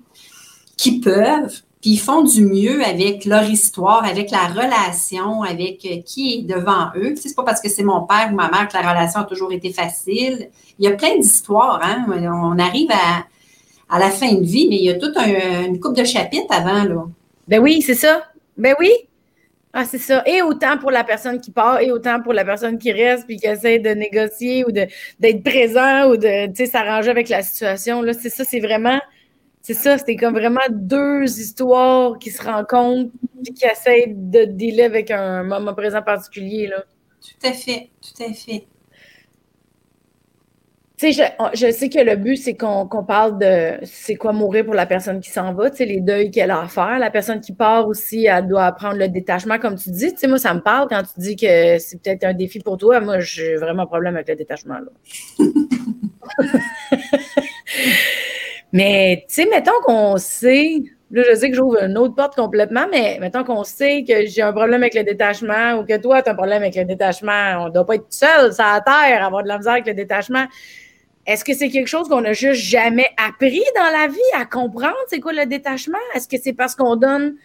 qu'ils peuvent, puis ils font du mieux avec leur histoire, avec la relation, avec euh, qui est devant eux. C'est pas parce que c'est mon père ou ma mère que la relation a toujours été facile. Il y a plein d'histoires, hein? On arrive à, à la fin de vie, mais il y a toute une coupe de chapitres avant, là. Ben oui, c'est ça. Ben oui. Ah, c'est ça. Et autant pour la personne qui part, et autant pour la personne qui reste, puis qui essaie de négocier ou d'être présent ou de s'arranger avec la situation. C'est ça, c'est vraiment. C'est ça, c'était comme vraiment deux histoires qui se rencontrent et qui essayent de dealer avec un moment présent particulier. Là. Tout à fait, tout à fait. Tu sais, je, sais que le but, c'est qu'on parle de c'est quoi mourir pour la personne qui s'en va, tu sais, les deuils qu'elle a à faire. La personne qui part aussi, elle doit apprendre le détachement, comme tu dis. Tu sais, moi, ça me parle quand tu dis que c'est peut-être un défi pour toi. Moi, j'ai vraiment un problème avec le détachement, là. mais, tu sais, mettons qu'on sait, là, je sais que j'ouvre une autre porte complètement, mais mettons qu'on sait que j'ai un problème avec le détachement ou que toi, tu as un problème avec le détachement. On ne doit pas être seul sur la terre, avoir de la misère avec le détachement. Est-ce que c'est quelque chose qu'on n'a juste jamais appris dans la vie à comprendre? C'est quoi le détachement? Est-ce que c'est parce qu'on donne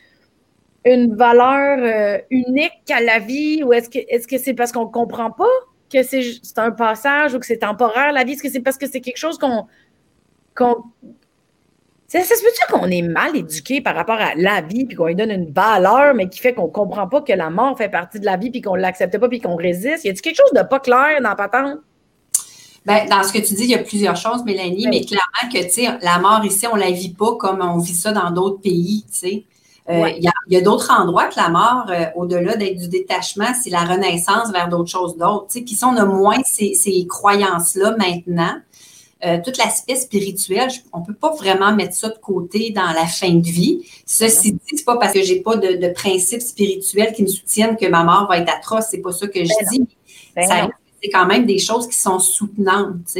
une valeur euh, unique à la vie ou est-ce que est-ce c'est parce qu'on ne comprend pas que c'est un passage ou que c'est temporaire la vie? Est-ce que c'est parce que c'est quelque chose qu'on Ça, se peut-tu qu'on est mal éduqué par rapport à la vie, puis qu'on lui donne une valeur, mais qui fait qu'on comprend pas que la mort fait partie de la vie, puis qu'on l'accepte pas, puis qu'on résiste? Y a-t-il quelque chose de pas clair dans Patente? Ben, dans ce que tu dis, il y a plusieurs choses, Mélanie, mais clairement que, tu sais, la mort ici, on la vit pas comme on vit ça dans d'autres pays, tu sais. Euh, il y a, d'autres endroits que la mort, euh, au-delà d'être du détachement, c'est la renaissance vers d'autres choses d'autres. Puis si on a moins ces, ces croyances-là maintenant, euh, tout l'aspect spirituel, on ne peut pas vraiment mettre ça de côté dans la fin de vie. Ceci dit, c'est pas parce que j'ai pas de, de principes spirituels qui me soutiennent que ma mort va être atroce. C'est pas ça que je ben dis. Ben c'est quand même des choses qui sont soutenantes.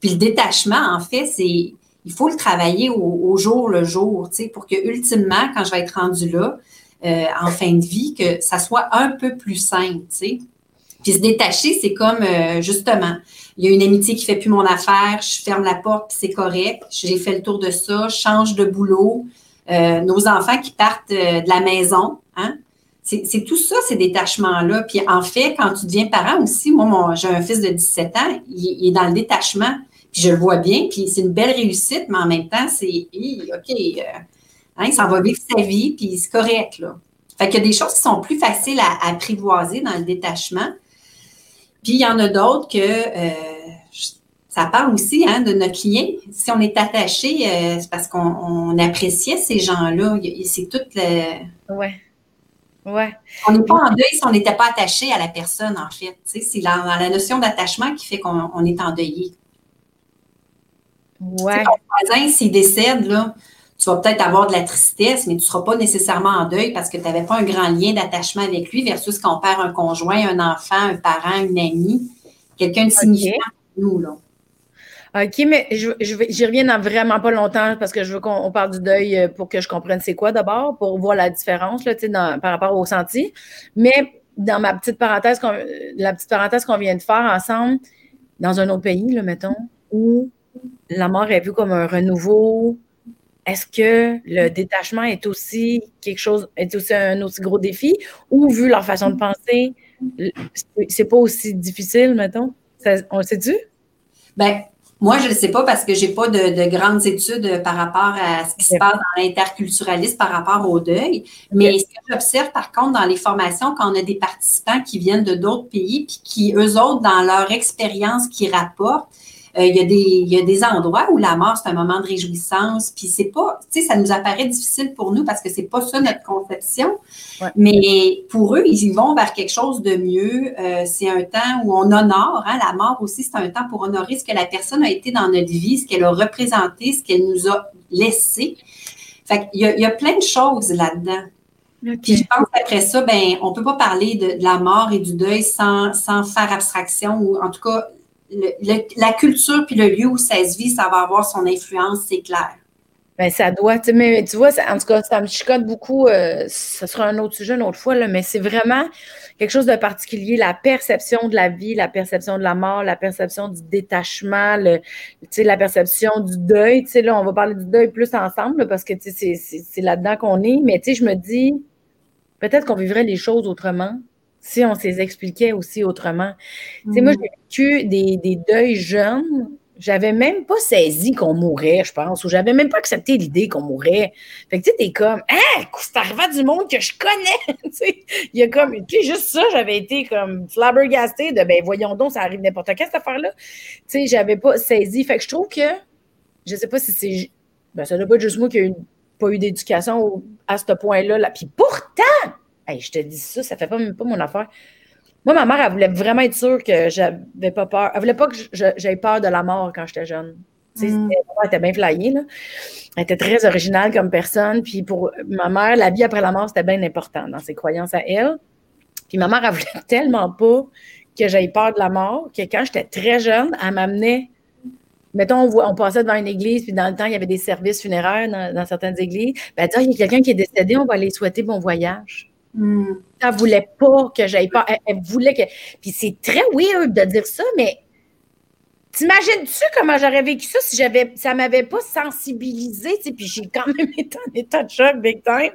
Puis le détachement, en fait, c'est il faut le travailler au, jour le jour, pour que ultimement, quand je vais être rendue là, euh, en fin de vie, que ça soit un peu plus simple. Puis se détacher, c'est comme euh, justement, il y a une amitié qui fait plus mon affaire, je ferme la porte, puis c'est correct. J'ai fait le tour de ça, change de boulot. Euh, nos enfants qui partent de la maison, hein? C'est tout ça, ces détachements-là. Puis en fait, quand tu deviens parent aussi, moi, j'ai un fils de 17 ans, il, est dans le détachement. Puis je le vois bien, puis c'est une belle réussite, mais en même temps, c'est OK, euh, hein, il s'en va vivre sa vie, puis c'est correct. Là. Fait qu'il y a des choses qui sont plus faciles à, apprivoiser dans le détachement. Puis il y en a d'autres que euh, ça parle aussi hein, de notre lien. Si on est attaché, euh, c'est parce qu'on appréciait ces gens-là. C'est tout le. Ouais. Ouais. On n'est pas en deuil si on n'était pas attaché à la personne, en fait. C'est la, la notion d'attachement qui fait qu'on est endeuillé. Ouais. Ton voisin, s'il décède, là, tu vas peut-être avoir de la tristesse, mais tu ne seras pas nécessairement en deuil parce que tu n'avais pas un grand lien d'attachement avec lui versus quand on perd un conjoint, un enfant, un parent, une amie, quelqu'un de significant pour nous. Là. OK, mais je, j'y reviens dans vraiment pas longtemps parce que je veux qu'on parle du deuil euh, pour que je comprenne c'est quoi d'abord, pour voir la différence là, par rapport au senti. Mais dans ma petite parenthèse, la petite parenthèse qu'on vient de faire ensemble, dans un autre pays, là, mettons, où la mort est vue comme un renouveau. Est-ce que le détachement est aussi quelque chose, est aussi un aussi gros défi? Ou vu leur façon de penser, c'est pas aussi difficile, mettons? on le sait-tu? Ben, moi, je ne sais pas parce que je n'ai pas de, grandes études par rapport à ce qui se passe dans l'interculturalisme par rapport au deuil. Mais ce que j'observe, par contre, dans les formations, quand on a des participants qui viennent de d'autres pays, puis qui, eux autres, dans leur expérience, qui rapportent, euh, il, y a des, il y a des endroits où la mort, c'est un moment de réjouissance, puis c'est pas, tu sais, ça nous apparaît difficile pour nous parce que c'est pas ça notre conception. Mais pour eux, ils y vont vers quelque chose de mieux. Euh, c'est un temps où on honore, hein, la mort aussi, c'est un temps pour honorer ce que la personne a été dans notre vie, ce qu'elle a représenté, ce qu'elle nous a laissé. Fait qu'il y a, il y a plein de choses là-dedans. Puis je pense qu'après ça, ben, on peut pas parler de, de, la mort et du deuil sans, sans faire abstraction ou en tout cas la culture puis le lieu où ça se vit, ça va avoir son influence, c'est clair. Bien, ça doit, mais tu vois, en tout cas, ça me chicote beaucoup. Euh, ce sera un autre sujet une autre fois, là, mais c'est vraiment quelque chose de particulier. La perception de la vie, la perception de la mort, la perception du détachement, le, la perception du deuil. Là, on va parler du deuil plus ensemble parce que c'est là-dedans qu'on est. Mais je me dis, peut-être qu'on vivrait les choses autrement si on s'est expliquait aussi autrement. Tu sais, moi, mm. j'ai vécu des, des deuils jeunes. J'avais même pas saisi qu'on mourrait, je pense, ou j'avais même pas accepté l'idée qu'on mourrait. Fait que tu sais, t'es comme, hein, c'est arrivé du monde que je connais. tu sais, il y a comme, puis juste ça, j'avais été comme flabbergastée de, ben voyons donc, ça arrive n'importe quand cette affaire-là. Tu sais, j'avais pas saisi. Fait que je trouve que, je sais pas si c'est, ben ça doit pas être juste moi qui n'ai pas eu d'éducation à ce point-là. Là. Puis pourtant, je te dis ça, ça fait pas pas mon affaire. Moi, ma mère, elle voulait vraiment être sûre que j'avais pas peur. Elle voulait pas que j'aie peur de la mort quand j'étais jeune. Mm. Elle était bien flyée. Là. Elle était très originale comme personne. Puis pour ma mère, la vie après la mort, c'était bien important dans ses croyances à elle. Puis ma mère, elle voulait tellement pas que j'aie peur de la mort que quand j'étais très jeune, elle m'amenait. Mettons, on, on, passait devant une église, puis dans le temps, il y avait des services funéraires dans, certaines églises. Ben, elle dit, ah, il y a quelqu'un qui est décédé, on va aller souhaiter bon voyage. Mm. Elle voulait pas que j'aille pas. Elle, voulait que. Puis c'est très weird de dire ça, mais t'imagines-tu comment j'aurais vécu ça si j'avais ça m'avait pas sensibilisé, puis j'ai quand même été en état de choc big time.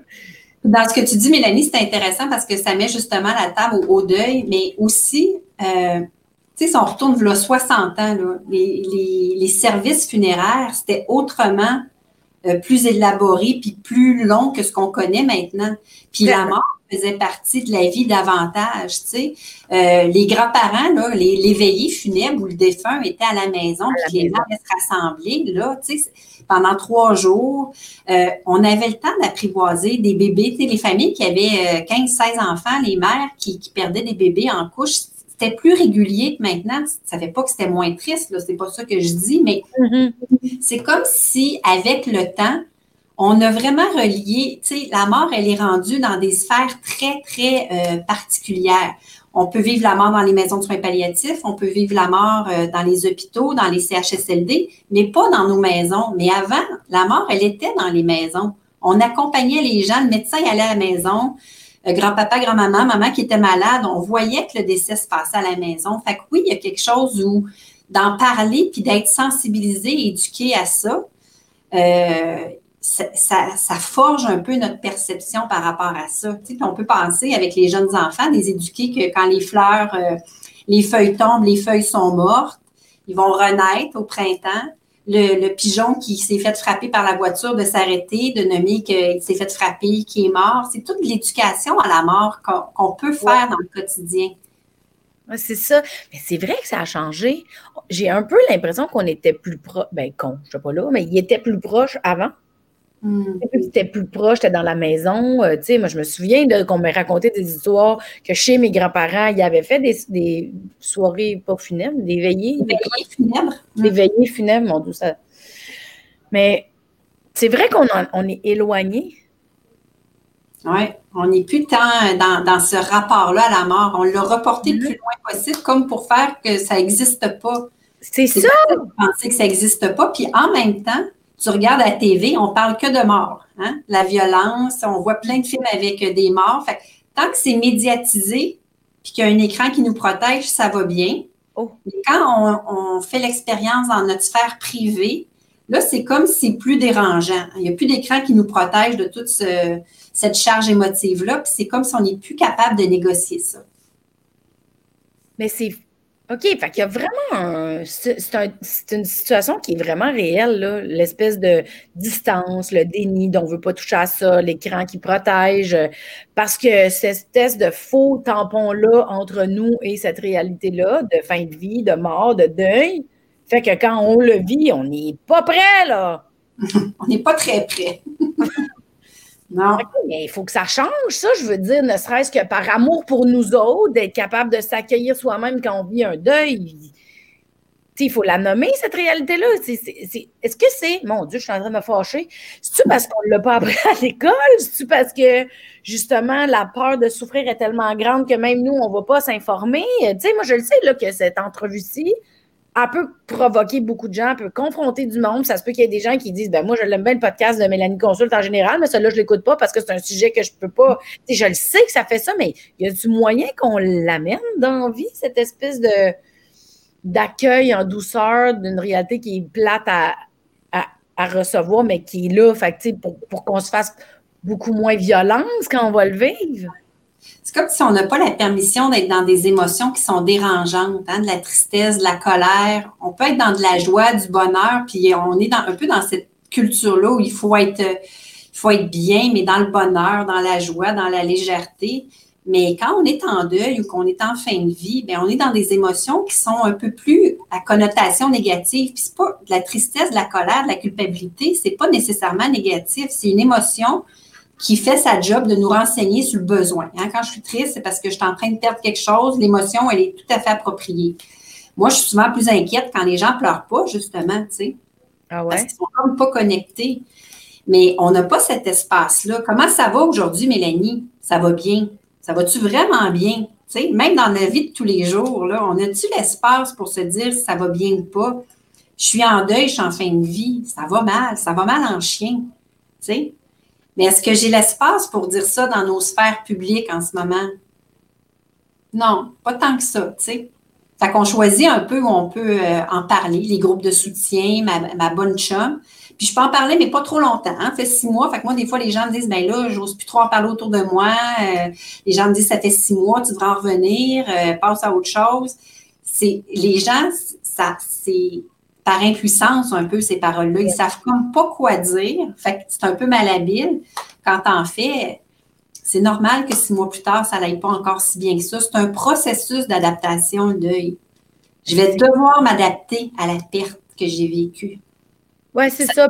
Dans ce que tu dis, Mélanie, c'est intéressant parce que ça met justement la table au, deuil, mais aussi, euh, tu sais, si on retourne là, 60 ans, là, les, les, les services funéraires, c'était autrement euh, plus élaboré puis plus long que ce qu'on connaît maintenant. Puis la mort faisait partie de la vie davantage, tu sais. Euh, les grands-parents, là, les, les, veillées funèbres où le défunt était à la maison, puis les gens se rassembler, là, tu sais, pendant trois jours. Euh, on avait le temps d'apprivoiser des bébés, tu sais, les familles qui avaient 15-16 enfants, les mères qui, qui perdaient des bébés en couche, c'était plus régulier que maintenant. Ça fait pas que c'était moins triste, là, c'est pas ça que je dis, mais mm-hmm. c'est comme si, avec le temps, on a vraiment relié, tu sais, la mort, elle est rendue dans des sphères très, très euh, particulières. On peut vivre la mort dans les maisons de soins palliatifs, on peut vivre la mort euh, dans les hôpitaux, dans les CHSLD, mais pas dans nos maisons. Mais avant, la mort, elle était dans les maisons. On accompagnait les gens, le médecin allait à la maison, euh, grand-papa, grand-maman, maman qui était malade, on voyait que le décès se passait à la maison. Fait que oui, il y a quelque chose où d'en parler puis d'être sensibilisé, éduqué à ça, ça, ça, forge un peu notre perception par rapport à ça. Tu sais, on peut penser avec les jeunes enfants, les éduquer que quand les fleurs, euh, les feuilles tombent, les feuilles sont mortes, ils vont renaître au printemps le, pigeon qui s'est fait frapper par la voiture de s'arrêter, de nommer qu'il s'est fait frapper, qui est mort. C'est toute l'éducation à la mort qu'on peut faire dans le quotidien. c'est ça. Mais c'est vrai que ça a changé. J'ai un peu l'impression qu'on était plus proche. Ben, con, je sais pas là, mais il était plus proche avant. Hmm. C'était plus proche, j'étais dans la maison. Euh, tu sais, moi, je me souviens qu'on me racontait des histoires que chez mes grands-parents, ils avaient fait des, soirées pas funèbres, des veillées. Des veillées funèbres? Des veillées funèbres, mon Dieu. Ça... Mais c'est vrai qu'on on est éloigné. Oui, on n'est plus tant dans, ce rapport-là à la mort. On l'a reporté le mm-hmm. plus loin possible, comme pour faire que ça n'existe pas. C'est ça. Penser que ça n'existe pas. Puis en même temps, tu regardes la TV, on parle que de mort. Hein? La violence, on voit plein de films avec des morts. Fait, tant que c'est médiatisé, puis qu'il y a un écran qui nous protège, ça va bien. Oh. Mais quand on, fait l'expérience dans notre sphère privée, là, c'est comme si c'est plus dérangeant. Il n'y a plus d'écran qui nous protège de toute cette charge émotive-là, puis c'est comme si on n'est plus capable de négocier ça. Mais c'est OK, fait qu'il y a vraiment c'est, une situation qui est vraiment réelle, l'espèce de distance, le déni, dont on ne veut pas toucher à ça, l'écran qui protège, parce que cette espèce de faux tampon-là entre nous et cette réalité-là, de fin de vie, de mort, de deuil, fait que quand on le vit, on n'est pas prêt, là. on n'est pas très prêt. Non. mais il faut que ça change, ça, je veux dire, ne serait-ce que par amour pour nous autres, d'être capable de s'accueillir soi-même quand on vit un deuil. il faut la nommer, cette réalité-là. Est-ce que c'est. Mon Dieu, je suis en train de me fâcher. C'est-tu parce qu'on ne l'a pas appris à l'école? C'est-tu parce que, justement, la peur de souffrir est tellement grande que même nous, on ne va pas s'informer? Tu sais, moi, je le sais, là, que cette entrevue-ci, elle peut provoquer beaucoup de gens, elle peut confronter du monde. Ça se peut qu'il y ait des gens qui disent ben moi, je l'aime bien le podcast de Mélanie Consulte en général, mais celui-là, je ne l'écoute pas parce que c'est un sujet que je ne peux pas. je le sais que ça fait ça, mais y a du moyen qu'on l'amène dans la vie, cette espèce d'accueil en douceur d'une réalité qui est plate à, à, recevoir, mais qui est là, fait, pour, pour qu'on se fasse beaucoup moins violence quand on va le vivre? C'est comme si on n'a pas la permission d'être dans des émotions qui sont dérangeantes, hein, de la tristesse, de la colère. On peut être dans de la joie, du bonheur, puis on est un peu dans cette culture-là où il faut être, bien, mais dans le bonheur, dans la joie, dans la légèreté. Mais quand on est en deuil ou qu'on est en fin de vie, bien, on est dans des émotions qui sont un peu plus à connotation négative. C'est pas de la tristesse, de la colère, de la culpabilité, c'est pas nécessairement négatif. C'est une émotion qui fait sa job de nous renseigner sur le besoin. Hein, quand je suis triste, c'est parce que je suis en train de perdre quelque chose. L'émotion, elle est tout à fait appropriée. Moi, je suis souvent plus inquiète quand les gens pleurent pas, justement, tu sais. Ah ouais? Parce qu'ils sont comme pas connectés. Mais on n'a pas cet espace-là. Comment ça va aujourd'hui, Mélanie? Ça va bien? Ça va-tu vraiment bien? Tu sais, même dans la vie de tous les jours, là, on a-tu l'espace pour se dire si ça va bien ou pas? Je suis en deuil, je suis en fin de vie. Ça va mal. Ça va mal en chien. Tu sais? Mais est-ce que j'ai l'espace pour dire ça dans nos sphères publiques en ce moment? Non, pas tant que ça, tu sais. Fait qu'on choisit un peu où on peut euh, en parler, les groupes de soutien, ma, bonne chum. Puis je peux en parler, mais pas trop longtemps. Hein? Ça fait six mois. Fait que moi, des fois, les gens me disent, ben là, j'ose plus trop en parler autour de moi. Euh, les gens me disent, ça fait six mois, tu devrais en revenir, euh, passe à autre chose. C'est, les gens, ça, c'est, par impuissance un peu ces paroles-là. Ils savent comme pas quoi dire. Fait que c'est un peu malhabile. Quand t'en fais, c'est normal que six mois plus tard, ça n'aille pas encore si bien que ça. C'est un processus d'adaptation, le deuil. Je vais devoir m'adapter à la perte que j'ai vécue. Oui, c'est ça.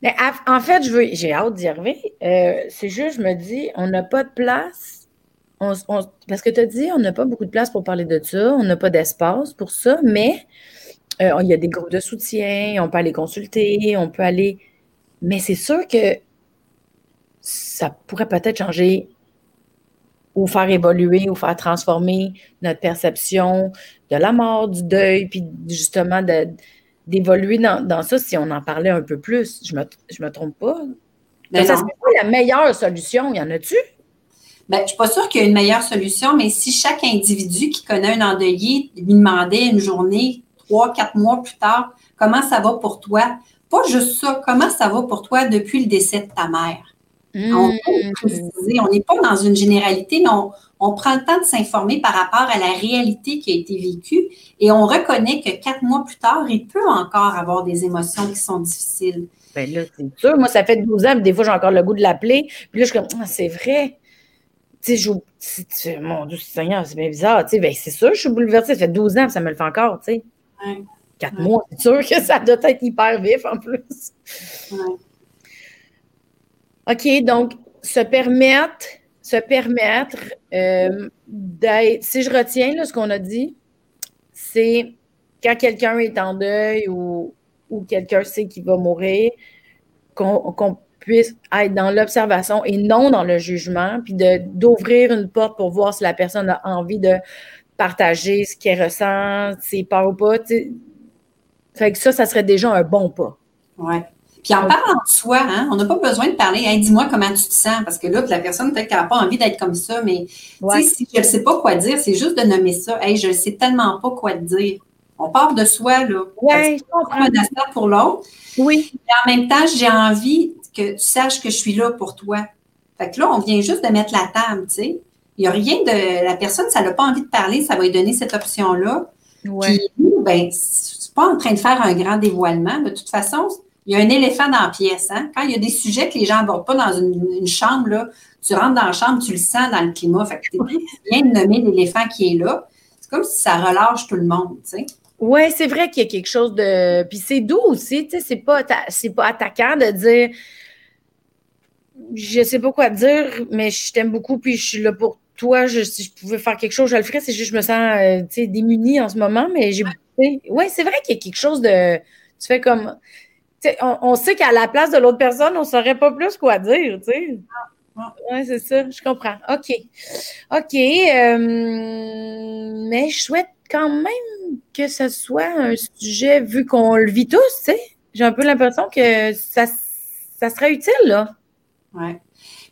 Mais en fait, je veux, j'ai hâte d'y arriver. Euh, c'est juste, je me dis, on n'a pas de place. Parce que tu as dit, on n'a pas beaucoup de place pour parler de ça, on n'a pas d'espace pour ça, mais euh, il y a des groupes de soutien, on peut aller consulter, on peut aller. Mais c'est sûr que ça pourrait peut-être changer ou faire évoluer ou faire transformer notre perception de la mort, du deuil, puis justement d'évoluer dans, ça si on en parlait un peu plus. Je me, me trompe pas? Mais ça serait pas la meilleure solution? Y en a-tu? Ben, je ne suis pas sûre qu'il y ait une meilleure solution, mais si chaque individu qui connaît un endeuillé lui demandait une journée, trois, quatre mois plus tard, comment ça va pour toi? Pas juste ça, comment ça va pour toi depuis le décès de ta mère? On mmh. On n'est pas dans une généralité, mais on, prend le temps de s'informer par rapport à la réalité qui a été vécue et on reconnaît que quatre mois plus tard, il peut encore avoir des émotions qui sont difficiles. Bien là, c'est sûr. Moi, ça fait 12 ans, des fois, j'ai encore le goût de l'appeler. Puis là, je suis comme, ah, c'est vrai. Tu sais, mon Dieu Seigneur, c'est bien bizarre. Tu sais, ben, c'est sûr, je suis bouleversée. Ça fait 12 ans, ça me le fait encore, tu sais. Quatre mois, c'est sûr que ça doit être hyper vif en plus. OK, donc se permettre, se permettre euh, d'être. Si je retiens là, ce qu'on a dit, c'est quand quelqu'un est en deuil ou, quelqu'un sait qu'il va mourir, qu'on puisse être dans l'observation et non dans le jugement, puis d'ouvrir une porte pour voir si la personne a envie de partager ce qu'elle ressent, ses peurs ou pas. Fait que ça, ça serait déjà un bon pas. Ouais. Puis en parlant de soi, hein, on n'a pas besoin de parler, hey, dis-moi comment tu te sens, parce que là, la personne, peut-être qu'elle n'a pas envie d'être comme ça, mais si je ne sais pas quoi dire, c'est juste de nommer ça. Hey, je ne sais tellement pas quoi te dire. On part de soi, là. Oui, on prend un instant pour l'autre. Oui. Et en même temps, j'ai envie que tu saches que je suis là pour toi. Fait que là, on vient juste de mettre la table, tu sais. Il n'y a rien de. La personne, ça n'a pas envie de parler, ça va lui donner cette option-là. Oui. Puis ben, c'est pas en train de faire un grand dévoilement. De toute façon, il y a un éléphant dans la pièce. Hein? Quand il y a des sujets que les gens n'abordent pas dans une, chambre, là, tu rentres dans la chambre, tu le sens dans le climat. Fait que tu viens de nommer l'éléphant qui est là. C'est comme si ça relâche tout le monde, tu sais. Oui, c'est vrai qu'il y a quelque chose de. Puis c'est doux aussi, tu sais, c'est pas, c'est pas attaquant de dire je sais pas quoi dire, mais je t'aime beaucoup, puis je suis là pour toi. Je, si je pouvais faire quelque chose, je le ferais. C'est juste je me sens euh, tu sais, démunie en ce moment, mais j'ai. Oui, c'est vrai qu'il y a quelque chose de. Tu fais comme on, sait qu'à la place de l'autre personne, on ne saurait pas plus quoi dire, tu sais. Oui, c'est ça, je comprends. OK. OK. Euh, mais je souhaite quand même que ce soit un sujet, vu qu'on le vit tous, tu sais. J'ai un peu l'impression que ça, ça serait utile, là. Oui.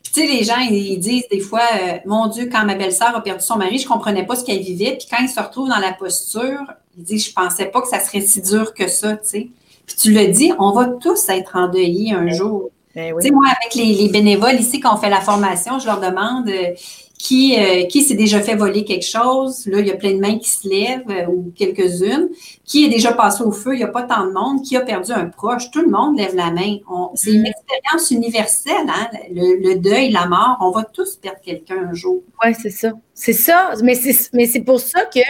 Puis, tu sais, les gens, ils disent des fois, euh, mon Dieu, quand ma belle-sœur a perdu son mari, je ne comprenais pas ce qu'elle vivait. Puis, quand ils se retrouvent dans la posture, ils disent, je ne pensais pas que ça serait si dur que ça, tu sais. Puis tu le dis, on va tous être endeuillés un ben jour. Ben tu sais, moi, avec les, bénévoles ici, quand on fait la formation, je leur demande euh, qui, euh, qui s'est déjà fait voler quelque chose. Là, il y a plein de mains qui se lèvent euh, ou quelques-unes. Qui est déjà passé au feu? Il n'y a pas tant de monde. Qui a perdu un proche? Tout le monde lève la main. C'est une mm. expérience universelle, hein? le, deuil, la mort. On va tous perdre quelqu'un un jour. Oui, c'est ça. C'est ça. Mais c'est pour ça que, tu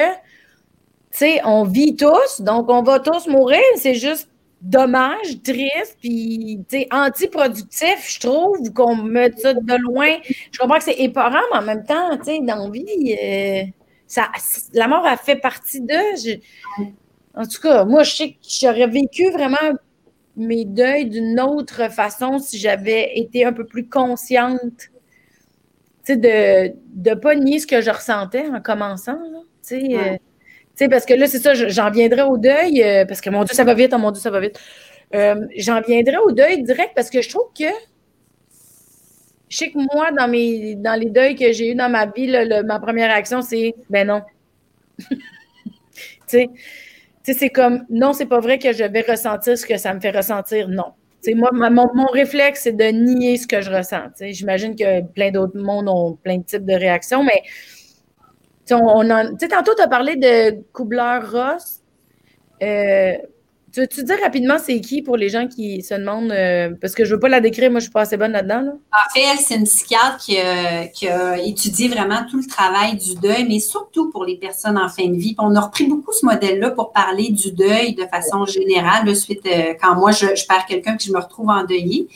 sais, on vit tous, donc on va tous mourir. C'est juste dommage, triste, puis antiproductif, je trouve, qu'on mette ça de loin. Je comprends que c'est épeurant, mais en même temps, tu sais, dans la vie, euh, ça, la mort a fait partie d'eux. En tout cas, moi, je sais que j'aurais vécu vraiment mes deuils d'une autre façon si j'avais été un peu plus consciente de ne de pas nier ce que je ressentais en commençant. Tu sais, euh, sais, parce que là, c'est ça, j'en viendrai au deuil, euh, parce que mon Dieu, ça va vite, oh mon Dieu, ça va vite. Euh, j'en viendrai au deuil direct parce que je trouve que je sais que moi, dans, mes, dans les deuils que j'ai eu dans ma vie, ma première réaction, c'est ben non. tu sais, c'est comme non, c'est pas vrai que je vais ressentir ce que ça me fait ressentir. Non. sais, moi, mon, mon, réflexe, c'est de nier ce que je ressens. J'imagine que plein d'autres mondes ont plein de types de réactions, mais on, tantôt, tu as parlé de Kubler-Ross. Euh, tu veux-tu dire rapidement c'est qui pour les gens qui se demandent, euh, parce que je ne veux pas la décrire, moi je suis pas assez bonne là-dedans. Là. En fait, c'est une psychiatre qui, qui, a étudié vraiment tout le travail du deuil, mais surtout pour les personnes en fin de vie. on a repris beaucoup ce modèle-là pour parler du deuil de façon générale, suite euh, quand moi je, perds quelqu'un que je me retrouve endeuillée.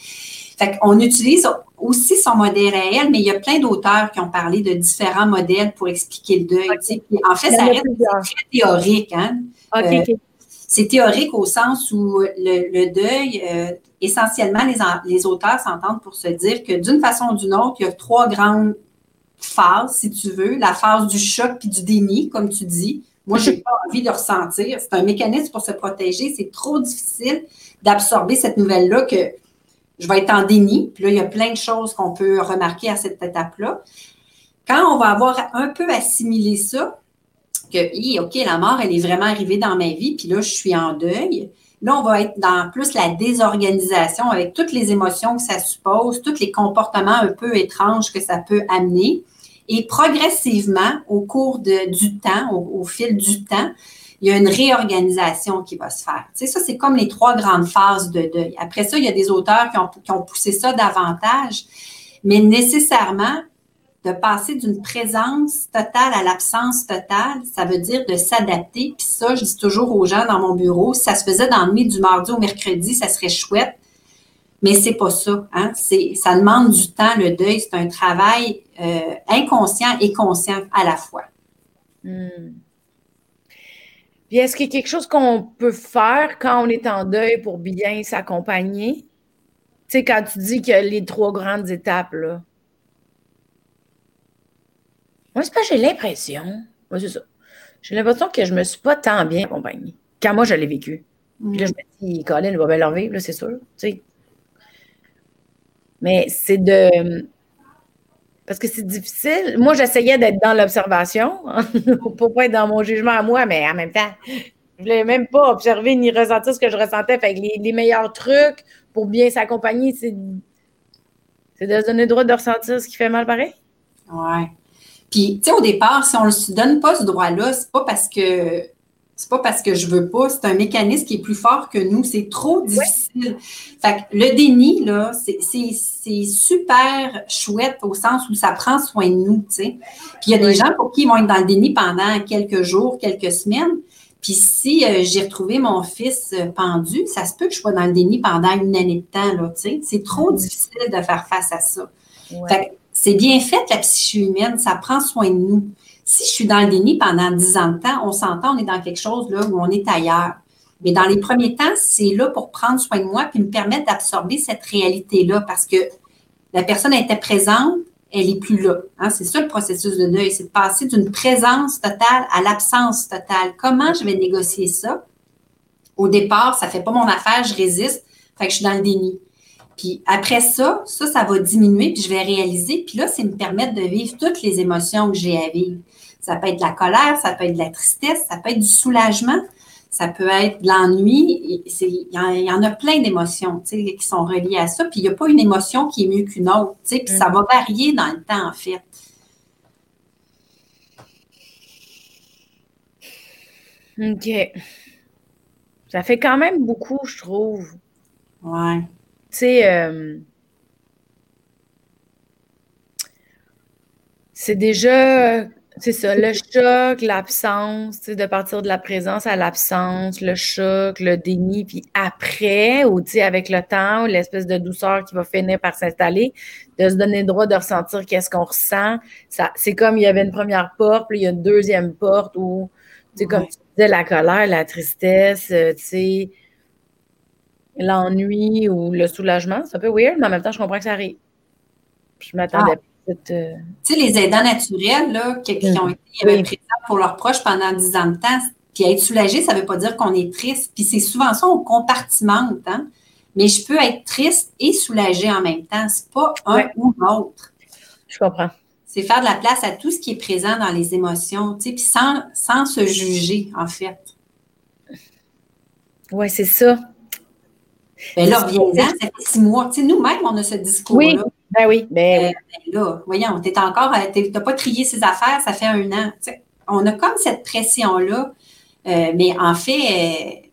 Fait qu'on utilise aussi son modèle elle, mais il y a plein d'auteurs qui ont parlé de différents modèles pour expliquer le deuil. en fait, ça reste très théorique. Hein? Euh, c'est théorique au sens où le, deuil, euh, essentiellement, les, les auteurs s'entendent pour se dire que d'une façon ou d'une autre, il y a trois grandes phases, si tu veux. La phase du choc puis du déni, comme tu dis. Moi, je n'ai pas envie de ressentir. C'est un mécanisme pour se protéger. C'est trop difficile d'absorber cette nouvelle-là que je vais être en déni. Puis là, il y a plein de choses qu'on peut remarquer à cette étape-là. Quand on va avoir un peu assimilé ça, que, OK, la mort, elle est vraiment arrivée dans ma vie, puis là, je suis en deuil. Là, on va être dans plus la désorganisation avec toutes les émotions que ça suppose, tous les comportements un peu étranges que ça peut amener. Et progressivement, au cours du temps, au, fil du temps, il y a une réorganisation qui va se faire. Tu sais, ça, c'est comme les trois grandes phases de deuil. Après ça, il y a des auteurs qui ont, poussé ça davantage, mais nécessairement, de passer d'une présence totale à l'absence totale, ça veut dire de s'adapter. Puis ça, je dis toujours aux gens dans mon bureau, si ça se faisait dans le nuit du mardi au mercredi, ça serait chouette. Mais c'est pas ça. Hein? C'est, ça demande du temps, le deuil. C'est un travail euh, inconscient et conscient à la fois. Hmm. Puis est-ce qu'il y a quelque chose qu'on peut faire quand on est en deuil pour bien s'accompagner? Tu sais, quand tu dis a les trois grandes étapes, là. Moi, c'est pas j'ai l'impression. Moi, c'est ça. J'ai l'impression que je me suis pas tant bien accompagnée quand moi je l'ai vécu. Puis là, je me dis, Colin va bien leur vivre, c'est sûr. Mais c'est de. Parce que c'est difficile. Moi, j'essayais d'être dans l'observation pour pas être dans mon jugement à moi, mais en même temps, je voulais même pas observer ni ressentir ce que je ressentais. Fait que les, meilleurs trucs pour bien s'accompagner, c'est, de se donner le droit de ressentir ce qui fait mal pareil. Ouais. Puis, tu sais, au départ, si on ne se donne pas ce droit-là, c'est pas parce que c'est pas parce que je veux pas, c'est un mécanisme qui est plus fort que nous. C'est trop difficile. Fait que le déni, là, c'est super chouette au sens où ça prend soin de nous, tu sais. Puis il y a des gens pour qui ils vont être dans le déni pendant quelques jours, quelques semaines. Puis si euh, j'ai retrouvé mon fils euh, pendu, ça se peut que je sois dans le déni pendant une année de temps, là, tu sais. C'est trop mm. difficile de faire face à ça. Fait c'est bien fait, la psyché humaine, ça prend soin de nous. Si je suis dans le déni pendant 10 ans de temps, on s'entend, on est dans quelque chose là où on est ailleurs. Mais dans les premiers temps, c'est là pour prendre soin de moi puis me permettre d'absorber cette réalité-là parce que la personne était présente, elle n'est plus là. Hein. C'est ça le processus de deuil, c'est de passer d'une présence totale à l'absence totale. Comment je vais négocier ça? Au départ, ça ne fait pas mon affaire, je résiste, fait que je suis dans le déni. Puis après ça, ça, ça va diminuer, puis je vais réaliser. Puis là, c'est me permettre de vivre toutes les émotions que j'ai à vivre. Ça peut être de la colère, ça peut être de la tristesse, ça peut être du soulagement, ça peut être de l'ennui. Il y, en a plein d'émotions qui sont reliées à ça. Puis il n'y a pas une émotion qui est mieux qu'une autre. Puis ça va varier dans le temps, en fait. OK. Ça fait quand même beaucoup, je trouve. Ouais. Tu sais, euh, c'est déjà, c'est ça, le choc, l'absence, de partir de la présence à l'absence, le choc, le déni, puis après, ou avec le temps, l'espèce de douceur qui va finir par s'installer, de se donner le droit de ressentir qu'est-ce qu'on ressent. Ça, c'est comme il y avait une première porte, puis il y a une deuxième porte où, tu sais, comme tu disais, la colère, la tristesse, euh, tu sais, l'ennui ou le soulagement. C'est un peu weird, mais en même temps, je comprends que ça arrive. Je m'attendais ah. Euh, tu sais, les aidants naturels, là, qui, ont été présents pour leurs proches pendant 10 ans de temps, puis être soulagé, ça ne veut pas dire qu'on est triste. Puis c'est souvent ça, on compartimente, hein? Mais je peux être triste et soulagé en même temps. C'est pas un ou l'autre. Je comprends. C'est faire de la place à tout ce qui est présent dans les émotions, tu sais, puis sans, sans se juger, en fait. Oui, c'est ça. Ben là, reviens-en, ça fait six mois. Tu sais, nous-mêmes, on a ce discours-là. Oui, ben oui. Ben, euh, ben là, voyons, t'es encore, euh, t'as pas trié ses affaires, ça fait un an. On a comme cette pression-là. Euh, mais en fait,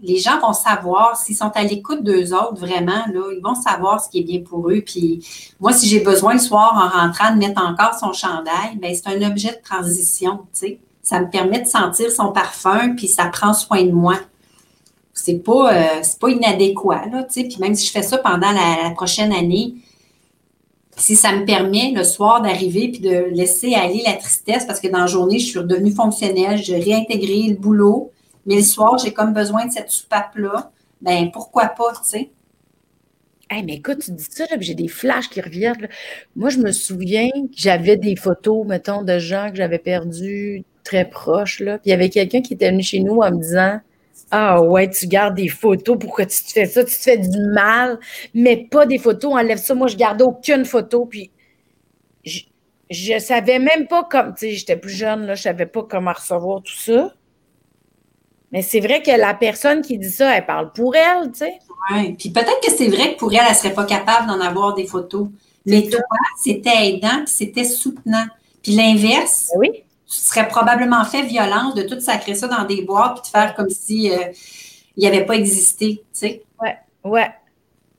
les gens vont savoir, s'ils sont à l'écoute d'eux autres, vraiment, là, ils vont savoir ce qui est bien pour eux. Puis moi, si j'ai besoin le soir en rentrant de mettre encore son chandail, ben c'est un objet de transition, tu sais. Ça me permet de sentir son parfum, puis ça prend soin de moi. C'est pas, euh, pas inadéquat, là, tu sais. Puis même si je fais ça pendant la, prochaine année, si ça me permet le soir d'arriver puis de laisser aller la tristesse, parce que dans la journée, je suis redevenue fonctionnelle, j'ai réintégré le boulot, mais le soir, j'ai comme besoin de cette soupape-là. Ben, pourquoi pas, tu sais? Hey, mais écoute, tu dis ça, j'ai des flashs qui reviennent. Moi, je me souviens que j'avais des photos, mettons, de gens que j'avais perdus très proches. Là. Puis il y avait quelqu'un qui était venu chez nous en me disant Ah ouais, tu gardes des photos, pourquoi tu te fais ça? Tu te fais du mal, mais pas des photos, enlève ça. Moi, je gardais aucune photo. Puis je, je savais même pas comme, tu sais, j'étais plus jeune, là, je savais pas comment recevoir tout ça. Mais c'est vrai que la personne qui dit ça, elle parle pour elle, tu sais. Oui. Puis peut-être que c'est vrai que pour elle, elle ne serait pas capable d'en avoir des photos. Mais toi, c'était aidant, puis c'était soutenant. Puis l'inverse, ben oui. Tu serais probablement fait violence de tout sacrer ça dans des boîtes, puis de faire comme si euh, il n'y avait pas existé, tu sais. Ouais, ouais.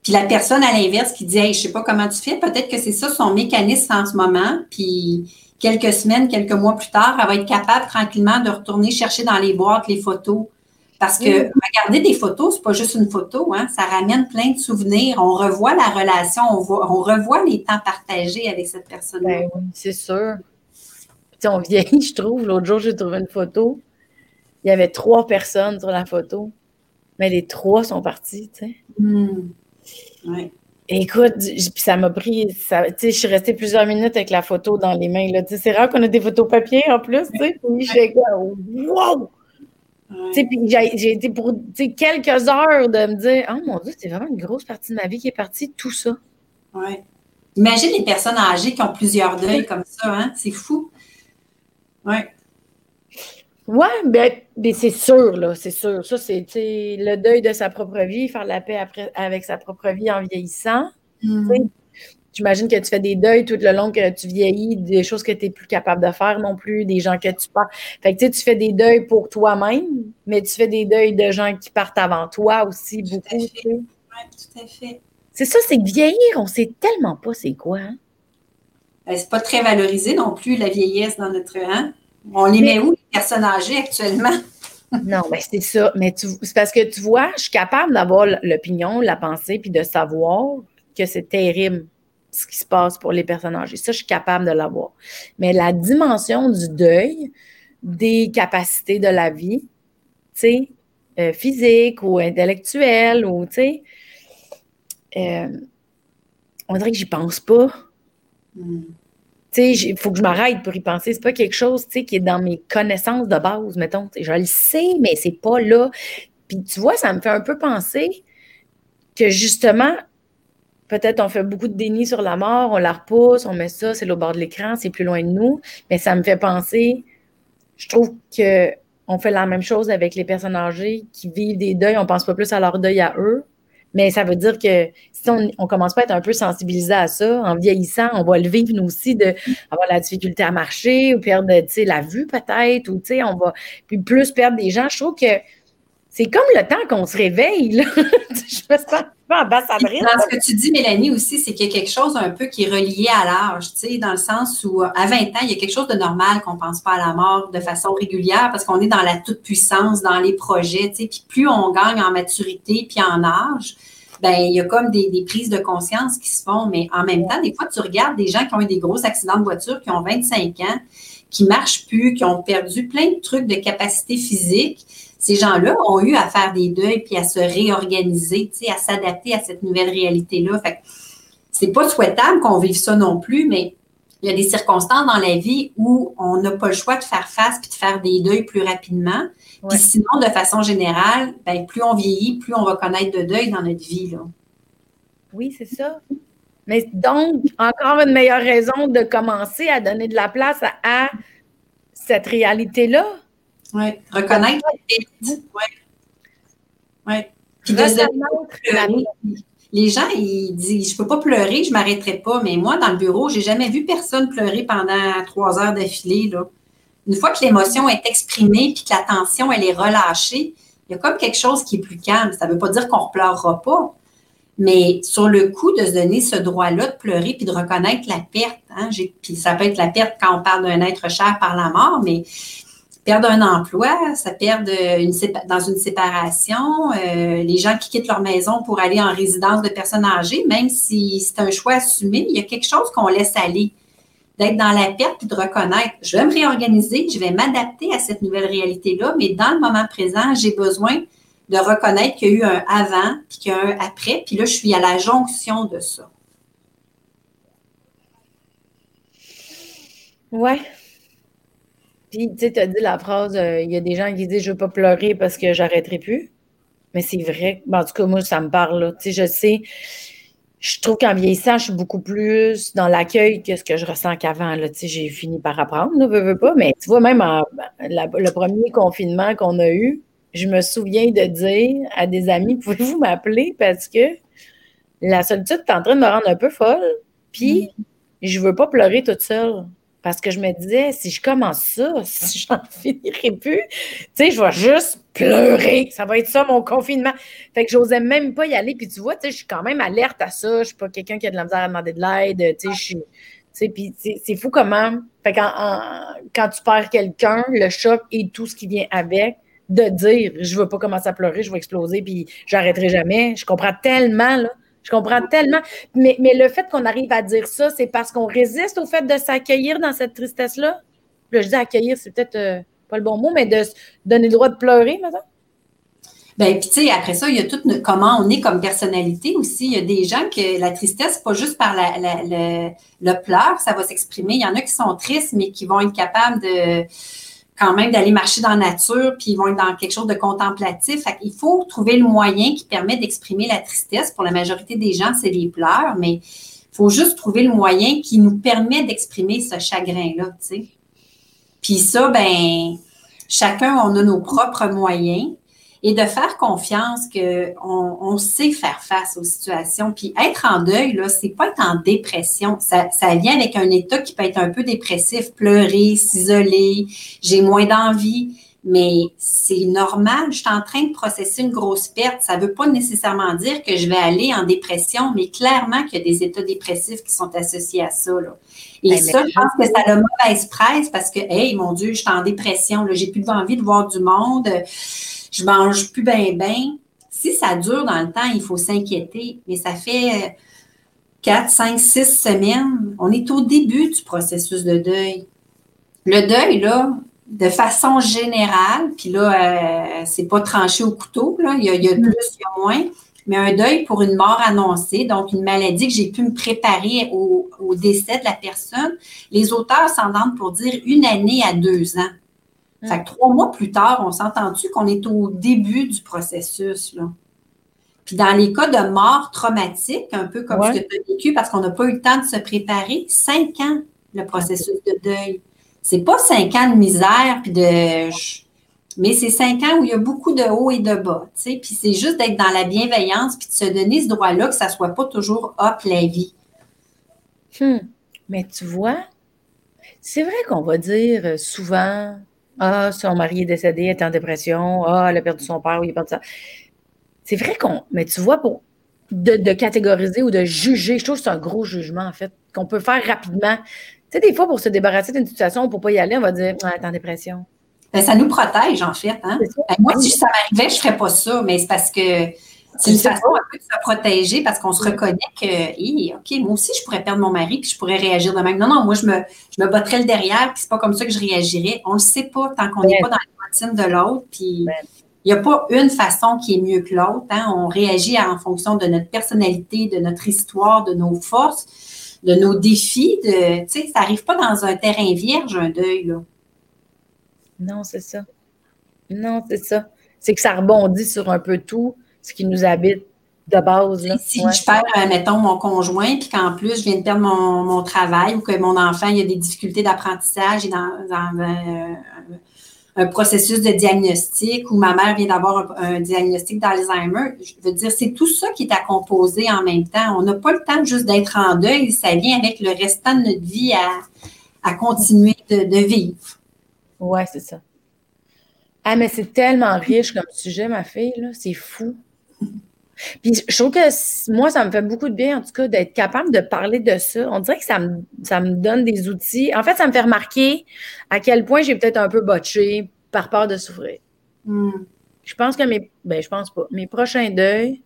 Puis la personne à l'inverse qui dit, hey, je sais pas comment tu fais, peut-être que c'est ça son mécanisme en ce moment, puis quelques semaines, quelques mois plus tard, elle va être capable tranquillement de retourner chercher dans les boîtes les photos. Parce que regarder des photos, c'est pas juste une photo, hein, ça ramène plein de souvenirs. On revoit la relation, on, on revoit les temps partagés avec cette personne-là. Ben oui, c'est sûr. On vieillit, je trouve. L'autre jour, j'ai trouvé une photo. Il y avait trois personnes sur la photo, mais les trois sont partis, tu sais. Hmm. Écoute, ça m'a pris, ça, je suis restée plusieurs minutes avec la photo dans les mains. C'est rare qu'on ait des photos papier en plus. Puis j'ai wow! Puis j'ai été pour quelques heures de me dire Oh mon Dieu, c'est vraiment une grosse partie de ma vie qui est partie, tout ça. Oui. Imagine les personnes âgées qui ont plusieurs deuils comme ça, hein? C'est fou. Oui. Oui, ben, ben, c'est sûr, là, c'est sûr. Ça, c'est le deuil de sa propre vie, faire la paix après, avec sa propre vie en vieillissant. Mm. J'imagine que tu fais des deuils tout le long que tu vieillis, des choses que tu n'es plus capable de faire non plus, des gens que tu pars. Fait que tu fais des deuils pour toi-même, mais tu fais des deuils de gens qui partent avant toi aussi, beaucoup. Oui, tout à fait. C'est ça, c'est que vieillir, on sait tellement pas c'est quoi. Hein? Ben, c'est pas très valorisé non plus, la vieillesse dans notre. Hein? On les met où, les personnes âgées, actuellement? non, mais c'est ça. Mais c'est parce que tu vois, je suis capable d'avoir l'opinion, la pensée, puis de savoir que c'est terrible ce qui se passe pour les personnes âgées. Ça, je suis capable de l'avoir. Mais la dimension du deuil, des capacités de la vie, tu sais, euh, physique ou intellectuelle, ou, tu sais, euh, on dirait que j'y pense pas. Hmm il faut que je m'arrête pour y penser. C'est pas quelque chose, qui est dans mes connaissances de base, mettons. Je le sais, mais c'est pas là. Puis tu vois, ça me fait un peu penser que justement, peut-être on fait beaucoup de déni sur la mort, on la repousse, on met ça, c'est au bord de l'écran, c'est plus loin de nous, mais ça me fait penser, je trouve que on fait la même chose avec les personnes âgées qui vivent des deuils, on pense pas plus à leur deuil à eux, mais ça veut dire que si on, ne commence pas à être un peu sensibilisé à ça, en vieillissant, on va le vivre nous aussi d'avoir la difficulté à marcher ou perdre la vue peut-être, ou on va puis plus perdre des gens. Je trouve que c'est comme le temps qu'on se réveille. Là. je me sens pas ambassadrice. Dans ce que tu dis, Mélanie, aussi, c'est qu'il y a quelque chose un peu qui est relié à l'âge, tu sais, dans le sens où à 20 ans, il y a quelque chose de normal qu'on ne pense pas à la mort de façon régulière parce qu'on est dans la toute-puissance, dans les projets, tu puis plus on gagne en maturité puis en âge, ben il y a comme des, prises de conscience qui se font, mais en même temps, des fois, tu regardes des gens qui ont eu des gros accidents de voiture, qui ont 25 ans, qui marchent plus, qui ont perdu plein de trucs de capacité physique ces gens-là ont eu à faire des deuils puis à se réorganiser, à s'adapter à cette nouvelle réalité-là. Fait c'est pas souhaitable qu'on vive ça non plus, mais il y a des circonstances dans la vie où on n'a pas le choix de faire face puis de faire des deuils plus rapidement. Puis sinon, de façon générale, ben, plus on vieillit, plus on va connaître de deuil dans notre vie. Là. Oui, c'est ça. Mais donc, encore une meilleure raison de commencer à donner de la place à cette réalité-là? Oui, reconnaître Oui. Ouais. Puis de les gens, ils disent, je peux pas pleurer, je m'arrêterai pas. Mais moi, dans le bureau, j'ai jamais vu personne pleurer pendant trois heures d'affilée, une fois que l'émotion est exprimée puis que la tension, elle est relâchée, il y a comme quelque chose qui est plus calme. Ça ne veut pas dire qu'on ne pleurera pas, mais sur le coup de se donner ce droit-là de pleurer puis de reconnaître la perte, hein, puis ça peut être la perte quand on parle d'un être cher par la mort, mais perdre un emploi, ça perd une, dans une séparation, euh, les gens qui quittent leur maison pour aller en résidence de personnes âgées, même si c'est un choix assumé, il y a quelque chose qu'on laisse aller, d'être dans la perte puis de reconnaître, je vais me réorganiser, je vais m'adapter à cette nouvelle réalité-là, mais dans le moment présent, j'ai besoin de reconnaître qu'il y a eu un avant puis qu'il y a un après, puis là, je suis à la jonction de ça. Ouais, puis, tu sais, tu as dit la phrase, euh, il y a des gens qui disent je veux pas pleurer parce que j'arrêterai plus. Mais c'est vrai. Ben, en tout cas, moi, ça me parle. Tu sais, je sais, je trouve qu'en vieillissant, je suis beaucoup plus dans l'accueil que ce que je ressens qu'avant. Tu sais, j'ai fini par apprendre, ne veux, veux pas. Mais tu vois, même le premier confinement qu'on a eu, je me souviens de dire à des amis, pouvez-vous m'appeler parce que la solitude est en train de me rendre un peu folle. Puis, mm. je veux pas pleurer toute seule. Parce que je me disais, si je commence ça, si j'en finirai plus, tu sais, je vais juste pleurer. Ça va être ça, mon confinement. Fait que j'osais même pas y aller. Puis tu vois, tu sais, je suis quand même alerte à ça. Je suis pas quelqu'un qui a de la misère à demander de l'aide. Tu sais, je suis. Puis c'est fou comment. Fait quand, quand tu perds quelqu'un, le choc et tout ce qui vient avec, de dire, je veux pas commencer à pleurer, je vais exploser, puis j'arrêterai jamais. Je comprends tellement, là. Je comprends tellement. Mais, mais le fait qu'on arrive à dire ça, c'est parce qu'on résiste au fait de s'accueillir dans cette tristesse-là? je dis accueillir, c'est peut-être euh, pas le bon mot, mais de donner le droit de pleurer, maintenant. Ben, puis tu sais, après ça, il y a tout comment on est comme personnalité aussi. Il y a des gens que la tristesse, pas juste par la, le pleur, ça va s'exprimer. Il y en a qui sont tristes, mais qui vont être capables de quand même d'aller marcher dans la nature, puis ils vont être dans quelque chose de contemplatif. il faut trouver le moyen qui permet d'exprimer la tristesse. Pour la majorité des gens, c'est les pleurs, mais il faut juste trouver le moyen qui nous permet d'exprimer ce chagrin-là, tu sais. Puis ça, ben, chacun, on a nos propres moyens et de faire confiance qu'on on sait faire face aux situations. Puis être en deuil, là, c'est pas être en dépression. Ça, ça vient avec un état qui peut être un peu dépressif, pleurer, s'isoler, j'ai moins d'envie. Mais c'est normal, je suis en train de processer une grosse perte. Ça ne veut pas nécessairement dire que je vais aller en dépression, mais clairement qu'il y a des états dépressifs qui sont associés à ça. Là. Et ben, ça, je pense que ça a mauvaise presse parce que, hey, mon Dieu, je suis en dépression, j'ai plus envie de voir du monde je mange plus bien, bien. Si ça dure dans le temps, il faut s'inquiéter, mais ça fait 4, 5, 6 semaines. On est au début du processus de deuil. Le deuil, là, de façon générale, puis là, euh, c'est pas tranché au couteau, là, il y, a, il y a plus, il y a moins, mais un deuil pour une mort annoncée, donc une maladie que j'ai pu me préparer au, au, décès de la personne, les auteurs s'entendent pour dire une année à deux ans. Fait que trois mois plus tard, on s'entend-tu qu'on est au début du processus, là? Puis dans les cas de mort traumatique, un peu comme ce que tu as vécu parce qu'on n'a pas eu le temps de se préparer, cinq ans le processus de deuil. C'est pas cinq ans de misère puis de mais c'est cinq ans où il y a beaucoup de hauts et de bas, tu sais, puis c'est juste d'être dans la bienveillance puis de se donner ce droit-là que ça soit pas toujours hop la vie. Hmm. Mais tu vois, c'est vrai qu'on va dire euh, souvent ah, son mari est décédé, elle est en dépression. Ah, elle a perdu son père, oui, il a perdu ça. C'est vrai qu'on. Mais tu vois, pour de, catégoriser ou de juger, je trouve que c'est un gros jugement, en fait, qu'on peut faire rapidement. Tu sais, des fois, pour se débarrasser d'une situation, pour ne pas y aller, on va dire ah, elle est en dépression. Ben, ça nous protège, en fait. Hein? Ben, moi, si ça m'arrivait, je ne ferais pas ça, mais c'est parce que c'est une façon un peu de se protéger parce qu'on se reconnaît que, OK, moi aussi, je pourrais perdre mon mari puis je pourrais réagir de même. Non, non, moi, je me, je me botterais le derrière puis c'est pas comme ça que je réagirais. On ne le sait pas tant qu'on n'est pas dans la routine de l'autre. Puis il n'y a pas une façon qui est mieux que l'autre. Hein. On réagit en fonction de notre personnalité, de notre histoire, de nos forces, de nos défis. De, tu sais, ça n'arrive pas dans un terrain vierge, un deuil, là. Non, c'est ça. Non, c'est ça. C'est que ça rebondit sur un peu tout ce qui nous habite de base. Si je perds, euh, mettons, mon conjoint, puis qu'en plus, je viens de perdre mon, travail ou que mon enfant il a des difficultés d'apprentissage et dans, euh, un, processus de diagnostic ou ma mère vient d'avoir un, diagnostic d'Alzheimer, je veux dire, c'est tout ça qui est à composer en même temps. On n'a pas le temps juste d'être en deuil, ça vient avec le restant de notre vie à, continuer de, vivre. Ouais, c'est ça. Ah, mais c'est tellement riche comme sujet, ma fille, là. C'est fou. Puis je trouve que moi, ça me fait beaucoup de bien, en tout cas, d'être capable de parler de ça. On dirait que ça me, ça me donne des outils. En fait, ça me fait remarquer à quel point j'ai peut-être un peu botché par peur de souffrir. Hmm. Je pense que mes. Ben, je pense pas. Mes prochains deuils,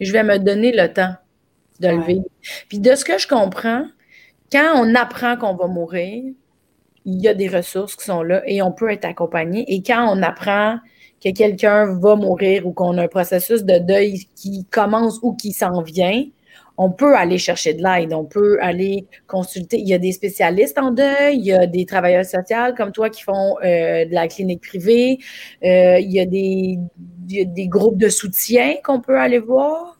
je vais me donner le temps de le Ouais. vivre. Puis de ce que je comprends, quand on apprend qu'on va mourir, il y a des ressources qui sont là et on peut être accompagné. Et quand on apprend que quelqu'un va mourir ou qu'on a un processus de deuil qui commence ou qui s'en vient, on peut aller chercher de l'aide, on peut aller consulter. Il y a des spécialistes en deuil, il y a des travailleurs sociaux comme toi qui font euh, de la clinique privée, euh, il, y a des, il y a des groupes de soutien qu'on peut aller voir.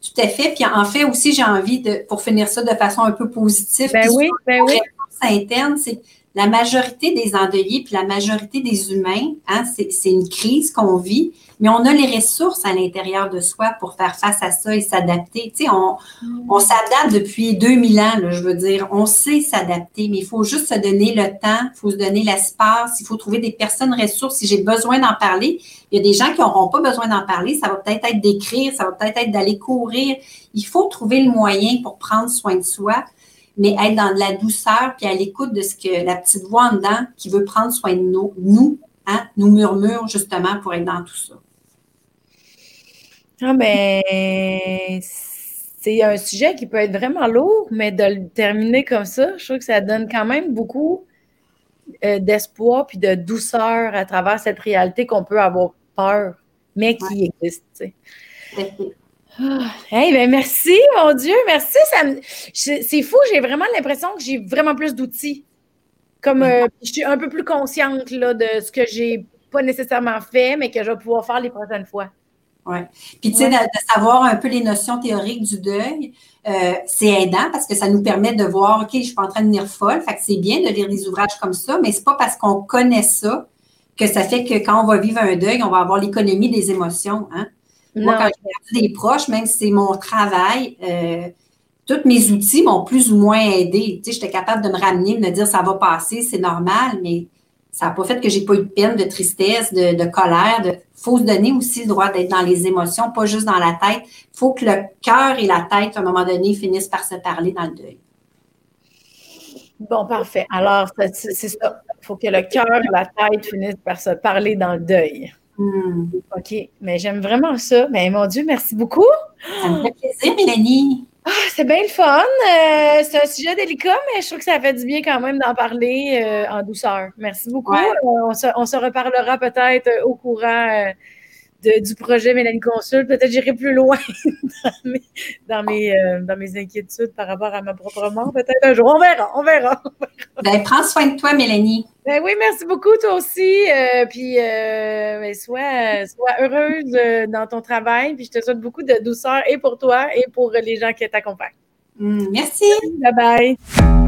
Tout à fait. Puis en fait aussi, j'ai envie de, pour finir ça de façon un peu positive, Ben oui, ben oui. interne, c'est la majorité des endeuillés puis la majorité des humains, hein, c'est une crise qu'on vit, mais on a les ressources à l'intérieur de soi pour faire face à ça et s'adapter. Tu sais, on, on s'adapte depuis 2000 ans, là, je veux dire. On sait s'adapter, mais il faut juste se donner le temps, il faut se donner l'espace, il faut trouver des personnes ressources. Si j'ai besoin d'en parler, il y a des gens qui n'auront pas besoin d'en parler. Ça va peut-être être d'écrire, ça va peut-être être d'aller courir. Il faut trouver le moyen pour prendre soin de soi, mais être dans de la douceur puis à l'écoute de ce que la petite voix en dedans qui veut prendre soin de nous, nous, hein, nous murmure justement pour être dans tout ça. Ah ben, c'est un sujet qui peut être vraiment lourd, mais de le terminer comme ça, je trouve que ça donne quand même beaucoup euh, d'espoir puis de douceur à travers cette réalité qu'on peut avoir peur, mais qui existe. tu sais. Ah, hey, ben merci, mon Dieu, merci. me- C'est fou, j'ai vraiment l'impression que j'ai vraiment plus d'outils. Comme euh, je suis un peu plus consciente là, de ce que j'ai pas nécessairement fait, mais que je vais pouvoir faire les prochaines fois. Ouais. Puis, tu sais, Ouais. de, de savoir un peu les notions théoriques du deuil, euh, c'est aidant parce que ça nous permet de voir, OK, je suis pas en train de venir folle. Fait que c'est bien de lire des ouvrages comme ça, mais c'est pas parce qu'on connaît ça que ça fait que quand on va vivre un deuil, on va avoir l'économie des émotions. Hein? Moi, quand j'ai perdu des proches, même si c'est mon travail, euh, tous mes outils m'ont plus ou moins aidé. Tu sais, j'étais capable de me ramener, de me dire ça va passer, c'est normal, mais ça n'a pas fait que j'ai pas eu de peine, de tristesse, de, de colère. Il faut se donner aussi le droit d'être dans les émotions, pas juste dans la tête. Il faut que le cœur et la tête, à un moment donné, finissent par se parler dans le deuil. Bon, parfait. Alors, c'est ça. Il faut que le cœur et la tête finissent par se parler dans le deuil. Hmm. OK. Mais j'aime vraiment ça. Mais mon Dieu, merci beaucoup. Ça me fait plaisir, Mélanie. Ah, c'est bien le fun. Euh, c'est un sujet délicat, mais je trouve que ça fait du bien quand même d'en parler euh, en douceur. Merci beaucoup. Ouais. Euh, on, se, on se reparlera peut-être au courant de- du projet Mélanie Consul. Peut-être j'irai plus loin dans mes, dans, mes, euh, dans mes inquiétudes par rapport à ma propre mort. Peut-être un jour. On verra. On verra. Ben, prends soin de toi, Mélanie. Ben oui, merci beaucoup, toi aussi. Euh, puis, euh, ben, sois, sois heureuse dans ton travail. Puis, je te souhaite beaucoup de douceur et pour toi et pour les gens qui t'accompagnent. Hmm, merci. Bye bye.